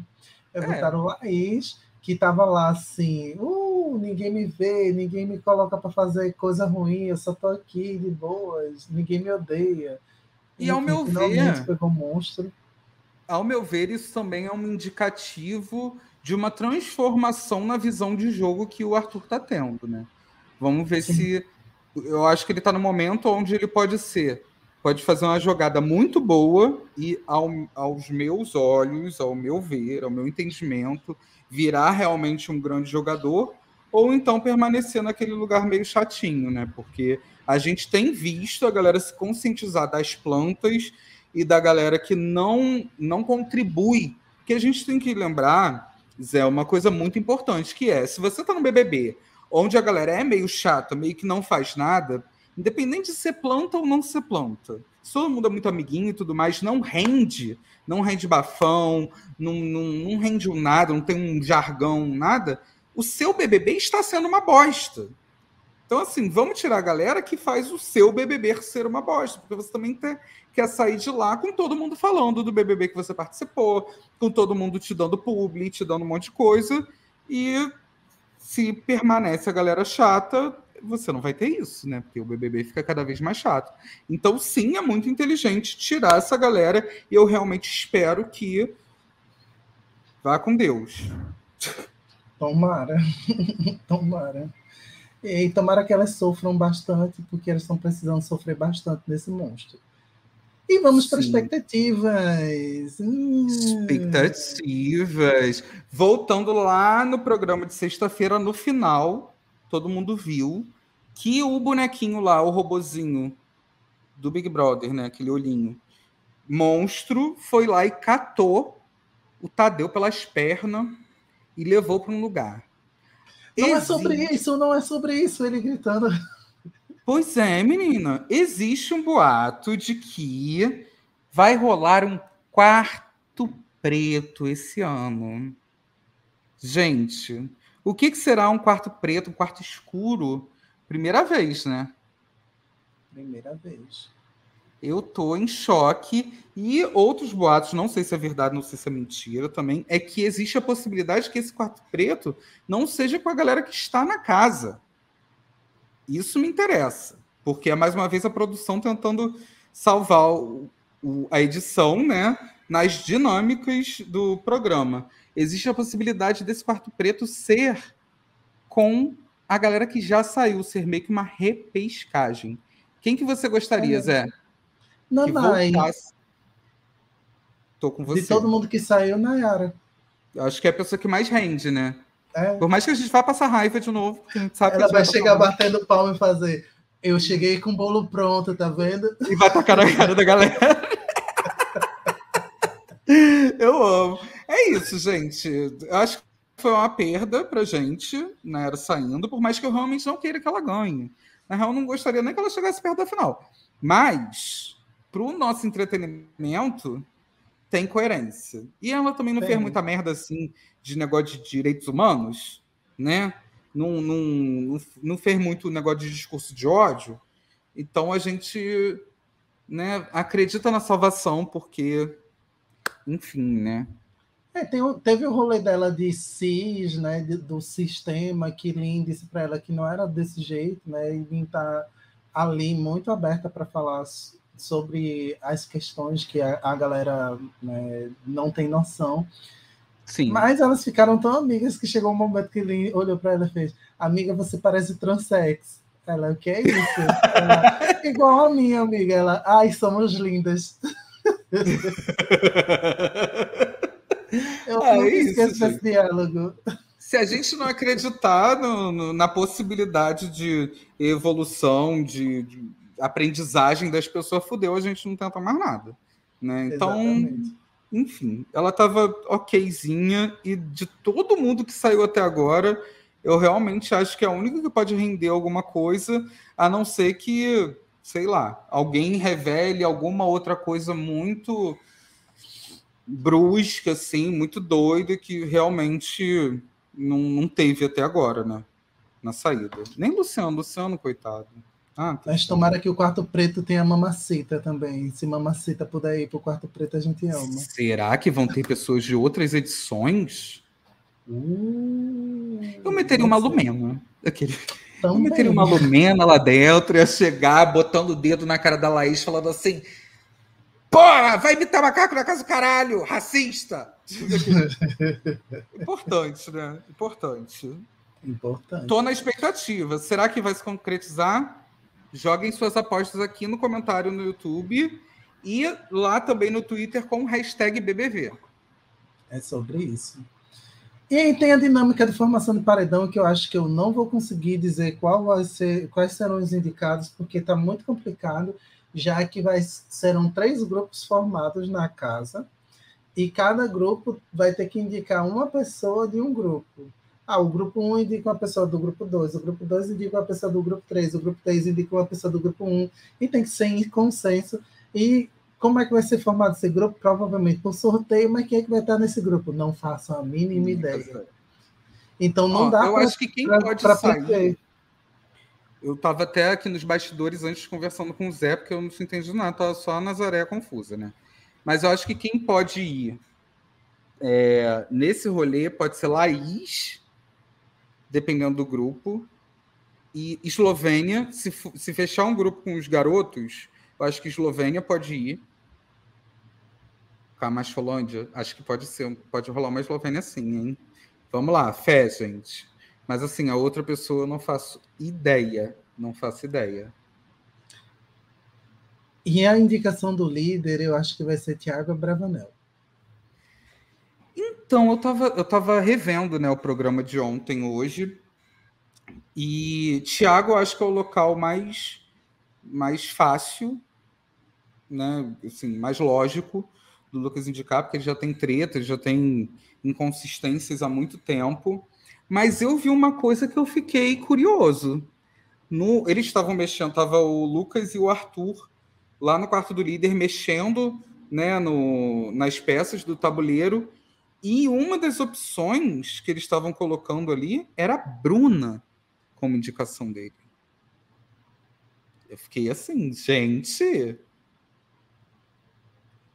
É, é. botaram Laís, que tava lá assim, uh, ninguém me vê, ninguém me coloca para fazer coisa ruim, eu só tô aqui de boas, ninguém me odeia. E Enfim, ao meu ver, pegou monstro. Ao meu ver, isso também é um indicativo de uma transformação na visão de jogo que o Arthur tá tendo, né? Vamos ver Sim. se eu acho que ele está no momento onde ele pode ser, pode fazer uma jogada muito boa e, ao, aos meus olhos, ao meu ver, ao meu entendimento, virar realmente um grande jogador, ou então permanecer naquele lugar meio chatinho, né? Porque a gente tem visto a galera se conscientizar das plantas e da galera que não, não contribui. Que a gente tem que lembrar, Zé, uma coisa muito importante, que é, se você está no BBB onde a galera é meio chata, meio que não faz nada, independente de ser planta ou não ser planta. Se todo mundo é muito amiguinho e tudo mais, não rende, não rende bafão, não, não, não rende nada, não tem um jargão, nada. O seu BBB está sendo uma bosta. Então, assim, vamos tirar a galera que faz o seu BBB ser uma bosta, porque você também tem, quer sair de lá com todo mundo falando do BBB que você participou, com todo mundo te dando publi, te dando um monte de coisa, e se permanece a galera chata, você não vai ter isso, né? Porque o BBB fica cada vez mais chato. Então, sim, é muito inteligente tirar essa galera e eu realmente espero que vá com Deus. Tomara. tomara. E tomara que elas sofram bastante, porque elas estão precisando sofrer bastante nesse monstro. E vamos para expectativas. Hum. Expectativas. Voltando lá no programa de sexta-feira, no final, todo mundo viu que o bonequinho lá, o robozinho do Big Brother, né? Aquele olhinho, monstro foi lá e catou o Tadeu pelas pernas e levou para um lugar. Não Existe... é sobre isso, não é sobre isso, ele gritando. Pois é, menina. Existe um boato de que vai rolar um quarto preto esse ano. Gente, o que, que será um quarto preto, um quarto escuro? Primeira vez, né? Primeira vez. Eu tô em choque. E outros boatos, não sei se é verdade, não sei se é mentira também, é que existe a possibilidade que esse quarto preto não seja com a galera que está na casa. Isso me interessa, porque é mais uma vez a produção tentando salvar o, o, a edição, né, nas dinâmicas do programa. Existe a possibilidade desse quarto preto ser com a galera que já saiu, ser meio que uma repescagem. Quem que você gostaria, Zé? Nanai. Voltasse... Tô com você. De todo mundo que saiu, Nayara. Acho que é a pessoa que mais rende, né? É. Por mais que a gente vá passar raiva de novo, sabe Ela vai, vai chegar batendo palma e fazer. Eu cheguei com o bolo pronto, tá vendo? E vai tacar na cara da galera. Eu amo. É isso, gente. Eu acho que foi uma perda pra gente, né? Era saindo, por mais que eu realmente não queira que ela ganhe. Na real, eu não gostaria nem que ela chegasse perto da final. Mas, pro nosso entretenimento, tem coerência. E ela também não tem. fez muita merda assim de negócio de direitos humanos, né? Não, não, não, não fez muito negócio de discurso de ódio. Então a gente né, acredita na salvação, porque, enfim, né? É, tem, teve o rolê dela de cis, né, de, do sistema, que Lin disse para ela que não era desse jeito, né, e Lin tá ali muito aberta para falar sobre as questões que a, a galera né, não tem noção. Sim. Mas elas ficaram tão amigas que chegou um momento que Lin olhou para ela e fez: Amiga, você parece transex. Ela, o que é isso? ela, Igual a minha amiga. Ela, ai, somos lindas. Eu é nunca isso, esqueço desse diálogo. Se a gente não acreditar no, no, na possibilidade de evolução, de, de, aprendizagem das pessoas, fudeu, a gente não tenta mais nada. Né? Então, Exatamente. enfim, ela estava okzinha e de todo mundo que saiu até agora, eu realmente acho que é a única que pode render alguma coisa, a não ser que, sei lá, alguém revele alguma outra coisa muito brusca, assim, muito doida, que realmente não, não teve até agora, né? Na saída. Nem Luciano, Luciano, coitado. Ah, tá Mas tomara que o quarto preto tenha mamacita também. Se mamacita puder ir pro quarto preto, a gente ama. Será que vão ter pessoas de outras edições? Uh, eu meteria uma Lumena. Aquele... Eu meteria uma Lumena lá dentro, ia chegar botando o dedo na cara da Laís, falando assim: Porra, vai imitar macaco na casa do caralho, racista! Importante, né? Importante. Importante. Tô na expectativa. Será que vai se concretizar? Joguem suas apostas aqui no comentário no YouTube e lá também no Twitter com hashtag BBV. É sobre isso. E aí tem a dinâmica de formação de paredão que eu acho que eu não vou conseguir dizer qual vai ser, quais serão os indicados, porque está muito complicado já que vai, serão três grupos formados na casa e cada grupo vai ter que indicar uma pessoa de um grupo. Ah, o grupo 1 indica uma pessoa do grupo 2, o grupo 2 indica uma pessoa do grupo 3, o grupo 3 indica uma pessoa do grupo 1, e tem que ser em consenso. E como é que vai ser formado esse grupo? Provavelmente por sorteio, mas quem é que vai estar nesse grupo? Não faço a mínima ideia. Então não Ó, dá para. Eu pra, acho que quem pra, pode pra sair. Eu estava até aqui nos bastidores antes conversando com o Zé, porque eu não entendi nada, estava só a Nazaré confusa, né? Mas eu acho que quem pode ir é, nesse rolê pode ser Laís, dependendo do grupo, e Eslovênia, se, se fechar um grupo com os garotos, eu acho que Eslovênia pode ir. Com a Masfolândia, acho que pode ser, pode rolar uma Eslovênia sim, hein? Vamos lá, fé, gente. Mas assim, a outra pessoa eu não faço ideia. Não faço ideia. E a indicação do líder, eu acho que vai ser Tiago Bravanel. Então, eu estava eu tava revendo né, o programa de ontem, hoje. E Tiago, acho que é o local mais, mais fácil. né, assim, mais lógico do Lucas indicar, porque ele já tem treta, ele já tem inconsistências há muito tempo. Mas eu vi uma coisa que eu fiquei curioso. No, eles estavam mexendo, tava o Lucas e o Arthur lá no quarto do líder mexendo né, no, nas peças do tabuleiro. E uma das opções que eles estavam colocando ali era a Bruna como indicação dele. Eu fiquei assim, gente.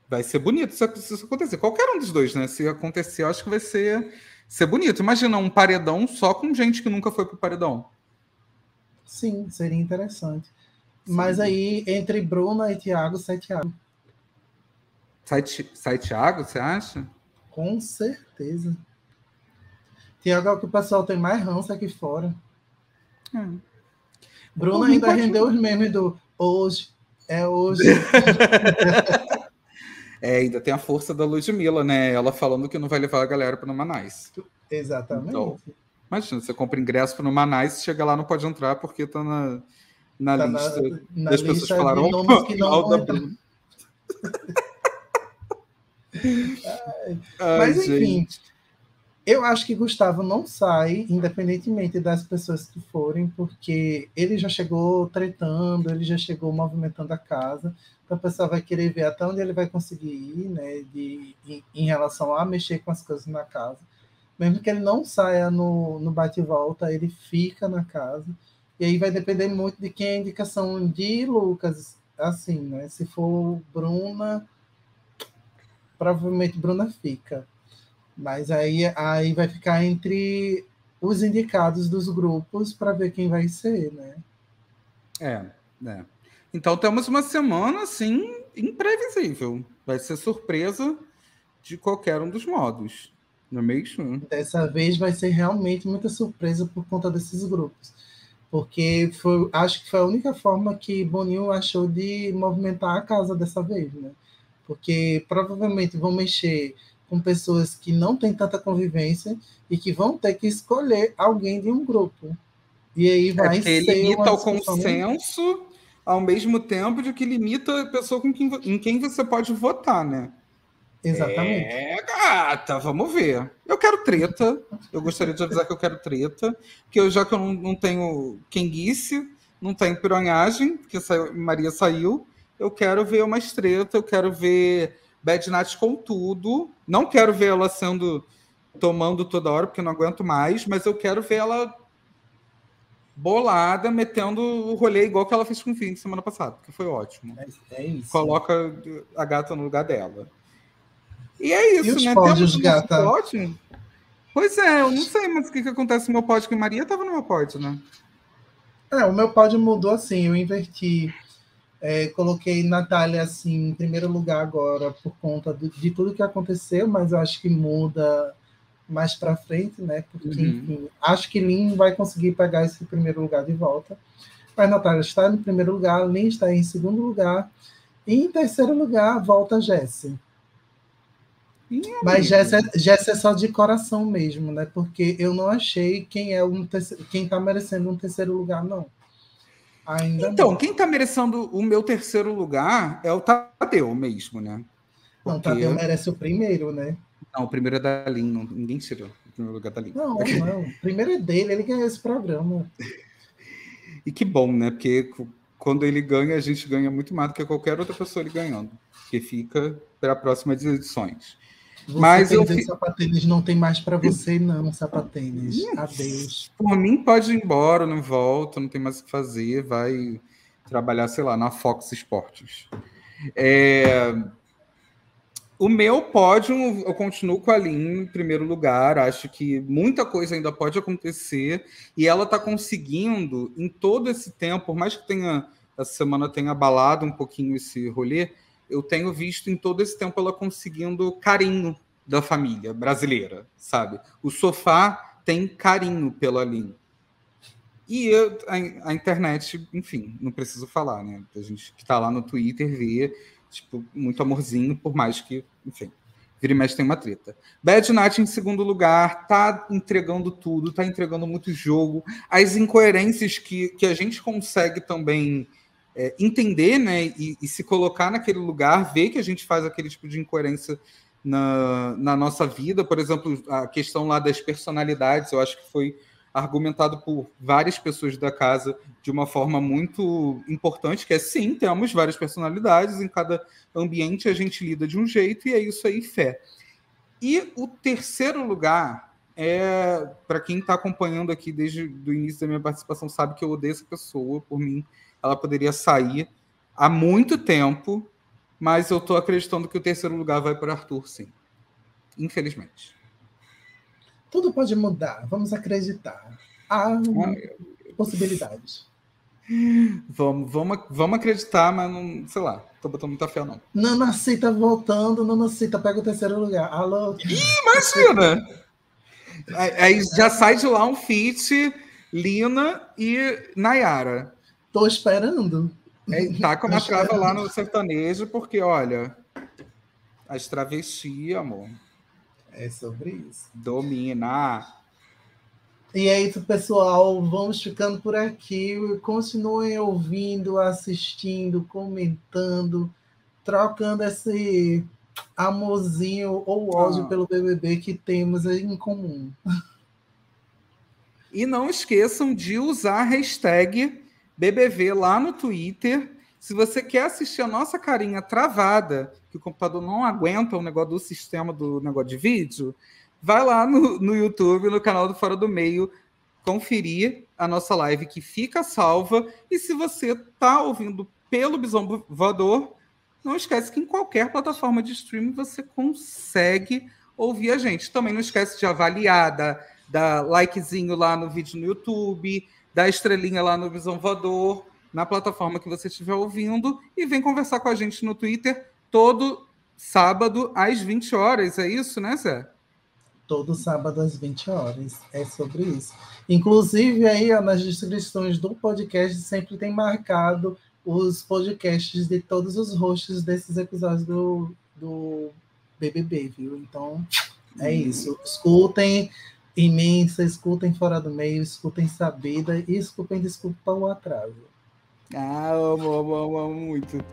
Vai ser bonito se, isso acontecer. Qualquer um dos dois, né? Se acontecer, eu acho que vai ser, ser bonito. Imagina um paredão só com gente que nunca foi pro paredão. Sim, seria interessante. Sim. Mas aí, entre Bruna e Thiago, sai Thiago. Sai, sai Thiago, você acha? Com certeza. Thiago é o que o pessoal tem mais ranço aqui fora. Hum. Bruno ainda pode... rendeu os memes do hoje, é hoje. é, ainda tem a força da Ludmilla, né? Ela falando que não vai levar a galera para o Manais. Exatamente. Então, imagina, você compra ingresso para o Manais, chega lá não pode entrar porque está na, na tá lista na, na das lista pessoas que falaram que não da Mas enfim, gente. Eu acho que Gustavo não sai, independentemente das pessoas que forem, porque ele já chegou tretando, ele já chegou movimentando a casa. Então a pessoa vai querer ver até onde ele vai conseguir ir, né? De, em, em relação a mexer com as coisas na casa. Mesmo que ele não saia no, no bate-volta, ele fica na casa. E aí vai depender muito de quem é a indicação de Lucas. Assim, né? Se for Bruna, provavelmente Bruna fica. Mas aí, aí vai ficar entre os indicados dos grupos para ver quem vai ser, né? É, né? Então temos uma semana assim imprevisível. Vai ser surpresa de qualquer um dos modos. Não é mesmo? Dessa vez vai ser realmente muita surpresa por conta desses grupos. Porque foi, acho que foi a única forma que Boninho achou de movimentar a casa dessa vez, né? Porque provavelmente vão mexer com pessoas que não têm tanta convivência e que vão ter que escolher alguém de um grupo. E aí é vai é ser. Ele limita o consenso ao mesmo tempo de que limita a pessoa com quem, em quem você pode votar, né? Exatamente. É, gata, vamos ver. Eu quero treta. Eu gostaria de avisar que eu quero treta. Porque eu, já que eu não, não tenho quenguice, não tenho pironhagem, porque saiu, Maria saiu, eu quero ver uma treta, eu quero ver Bad Night com tudo. Não quero ver ela sendo tomando toda hora, porque não aguento mais, mas eu quero ver ela bolada, metendo o rolê igual que ela fez com o fim de semana passada, que foi ótimo. É, é isso. Coloca a gata no lugar dela. E é isso, e né? Pódios, gata? Pódio? Pois é, eu não sei, mas o que, que acontece no meu pódio? Que Maria estava no meu pódio, né? É, o meu pódio mudou assim, eu inverti é, coloquei Natália assim em primeiro lugar agora por conta de, de tudo que aconteceu, mas eu acho que muda mais para frente, né? Porque, uhum. enfim, acho que Lin vai conseguir pegar esse primeiro lugar de volta. Mas Natália está no primeiro lugar, Lin está em segundo lugar. E em terceiro lugar, volta Jesse. Mas Jesse é, é só de coração mesmo, né? Porque eu não achei quem é um terceiro, quem está merecendo um terceiro lugar, não. Ainda então, não. quem está merecendo o meu terceiro lugar é o Tadeu mesmo, né? Porque... Não, o Tadeu merece o primeiro, né? Não, o primeiro é da Lin, não, ninguém tirou o primeiro lugar da Lin. Não, não, o primeiro é dele, ele ganhou esse programa. e que bom, né? Porque quando ele ganha, a gente ganha muito mais do que qualquer outra pessoa ele ganhando, que fica para próximas edições. Você Mas eu fi... sapatênis não tem mais para você, não, sapatênis. Adeus. Por mim, pode ir embora, não volta, não tem mais o que fazer, vai trabalhar, sei lá, na Fox Sports. É... O meu pódio, eu continuo com a Lin em primeiro lugar. Acho que muita coisa ainda pode acontecer. E ela está conseguindo, em todo esse tempo, por mais que tenha essa semana tenha abalado um pouquinho esse rolê, eu tenho visto em todo esse tempo ela conseguindo carinho da família brasileira, sabe? O sofá tem carinho pela Lin. E eu, a, a, internet, enfim, não preciso falar, né? A gente que está lá no Twitter vê, tipo, muito amorzinho, por mais que, enfim, vira e mexe tem uma treta. Bad Night em segundo lugar, tá entregando tudo, tá entregando muito jogo. As incoerências que, que a gente consegue também é, entender né, e, e, se colocar naquele lugar, ver que a gente faz aquele tipo de incoerência na, na nossa vida. Por exemplo, a questão lá das personalidades, eu acho que foi argumentado por várias pessoas da casa de uma forma muito importante, que é sim, temos várias personalidades, em cada ambiente a gente lida de um jeito, e é isso aí, fé. E o terceiro lugar é, para quem está acompanhando aqui desde o início da minha participação, sabe que eu odeio essa pessoa, por mim, ela poderia sair há muito tempo, mas eu estou acreditando que o terceiro lugar vai para Arthur, sim. Infelizmente. Tudo pode mudar, vamos acreditar. Há ah, possibilidades. Vamos, vamos, vamos acreditar, mas não, sei lá, tô botando muita fé, não. Nana Cita voltando, Nana Cita pega o terceiro lugar. Alô? Ih, imagina! Aí já sai de lá um feat, Lina e Nayara. Tô esperando. É, tá com uma trava lá no sertanejo, porque, olha, as travestis, amor. É sobre isso. Domina. E é isso, pessoal. Vamos ficando por aqui. Continuem ouvindo, assistindo, comentando, trocando esse amorzinho ou ódio ah. pelo BBB que temos em comum. E não esqueçam de usar a hashtag BBV lá no Twitter. Se você quer assistir a nossa carinha travada, que o computador não aguenta o negócio do sistema do negócio de vídeo, vai lá no, no YouTube, no canal do Fora do Meio, conferir a nossa live que fica salva. E se você está ouvindo pelo Bison Voador, não esquece que em qualquer plataforma de streaming você consegue ouvir a gente. Também não esquece de avaliar, dar likezinho lá no vídeo no YouTube, dar estrelinha lá no Visão Voador, na plataforma que você estiver ouvindo, e vem conversar com a gente no Twitter todo sábado às 20 horas. É isso, né, Zé? Todo sábado às 20 horas. É sobre isso. Inclusive, aí ó, nas descrições do podcast sempre tem marcado os podcasts de todos os hosts desses episódios do, do BBB, viu? Então, é hum. isso. Escutem imensa, escutem fora do meio, escutem sabida e escutem desculpa o atraso. Ah, amo, amo, amo, amo muito.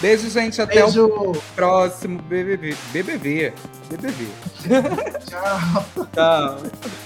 Beijo, gente. Até Beijo. o próximo BBB. BBB. BBB. Tchau. Tchau.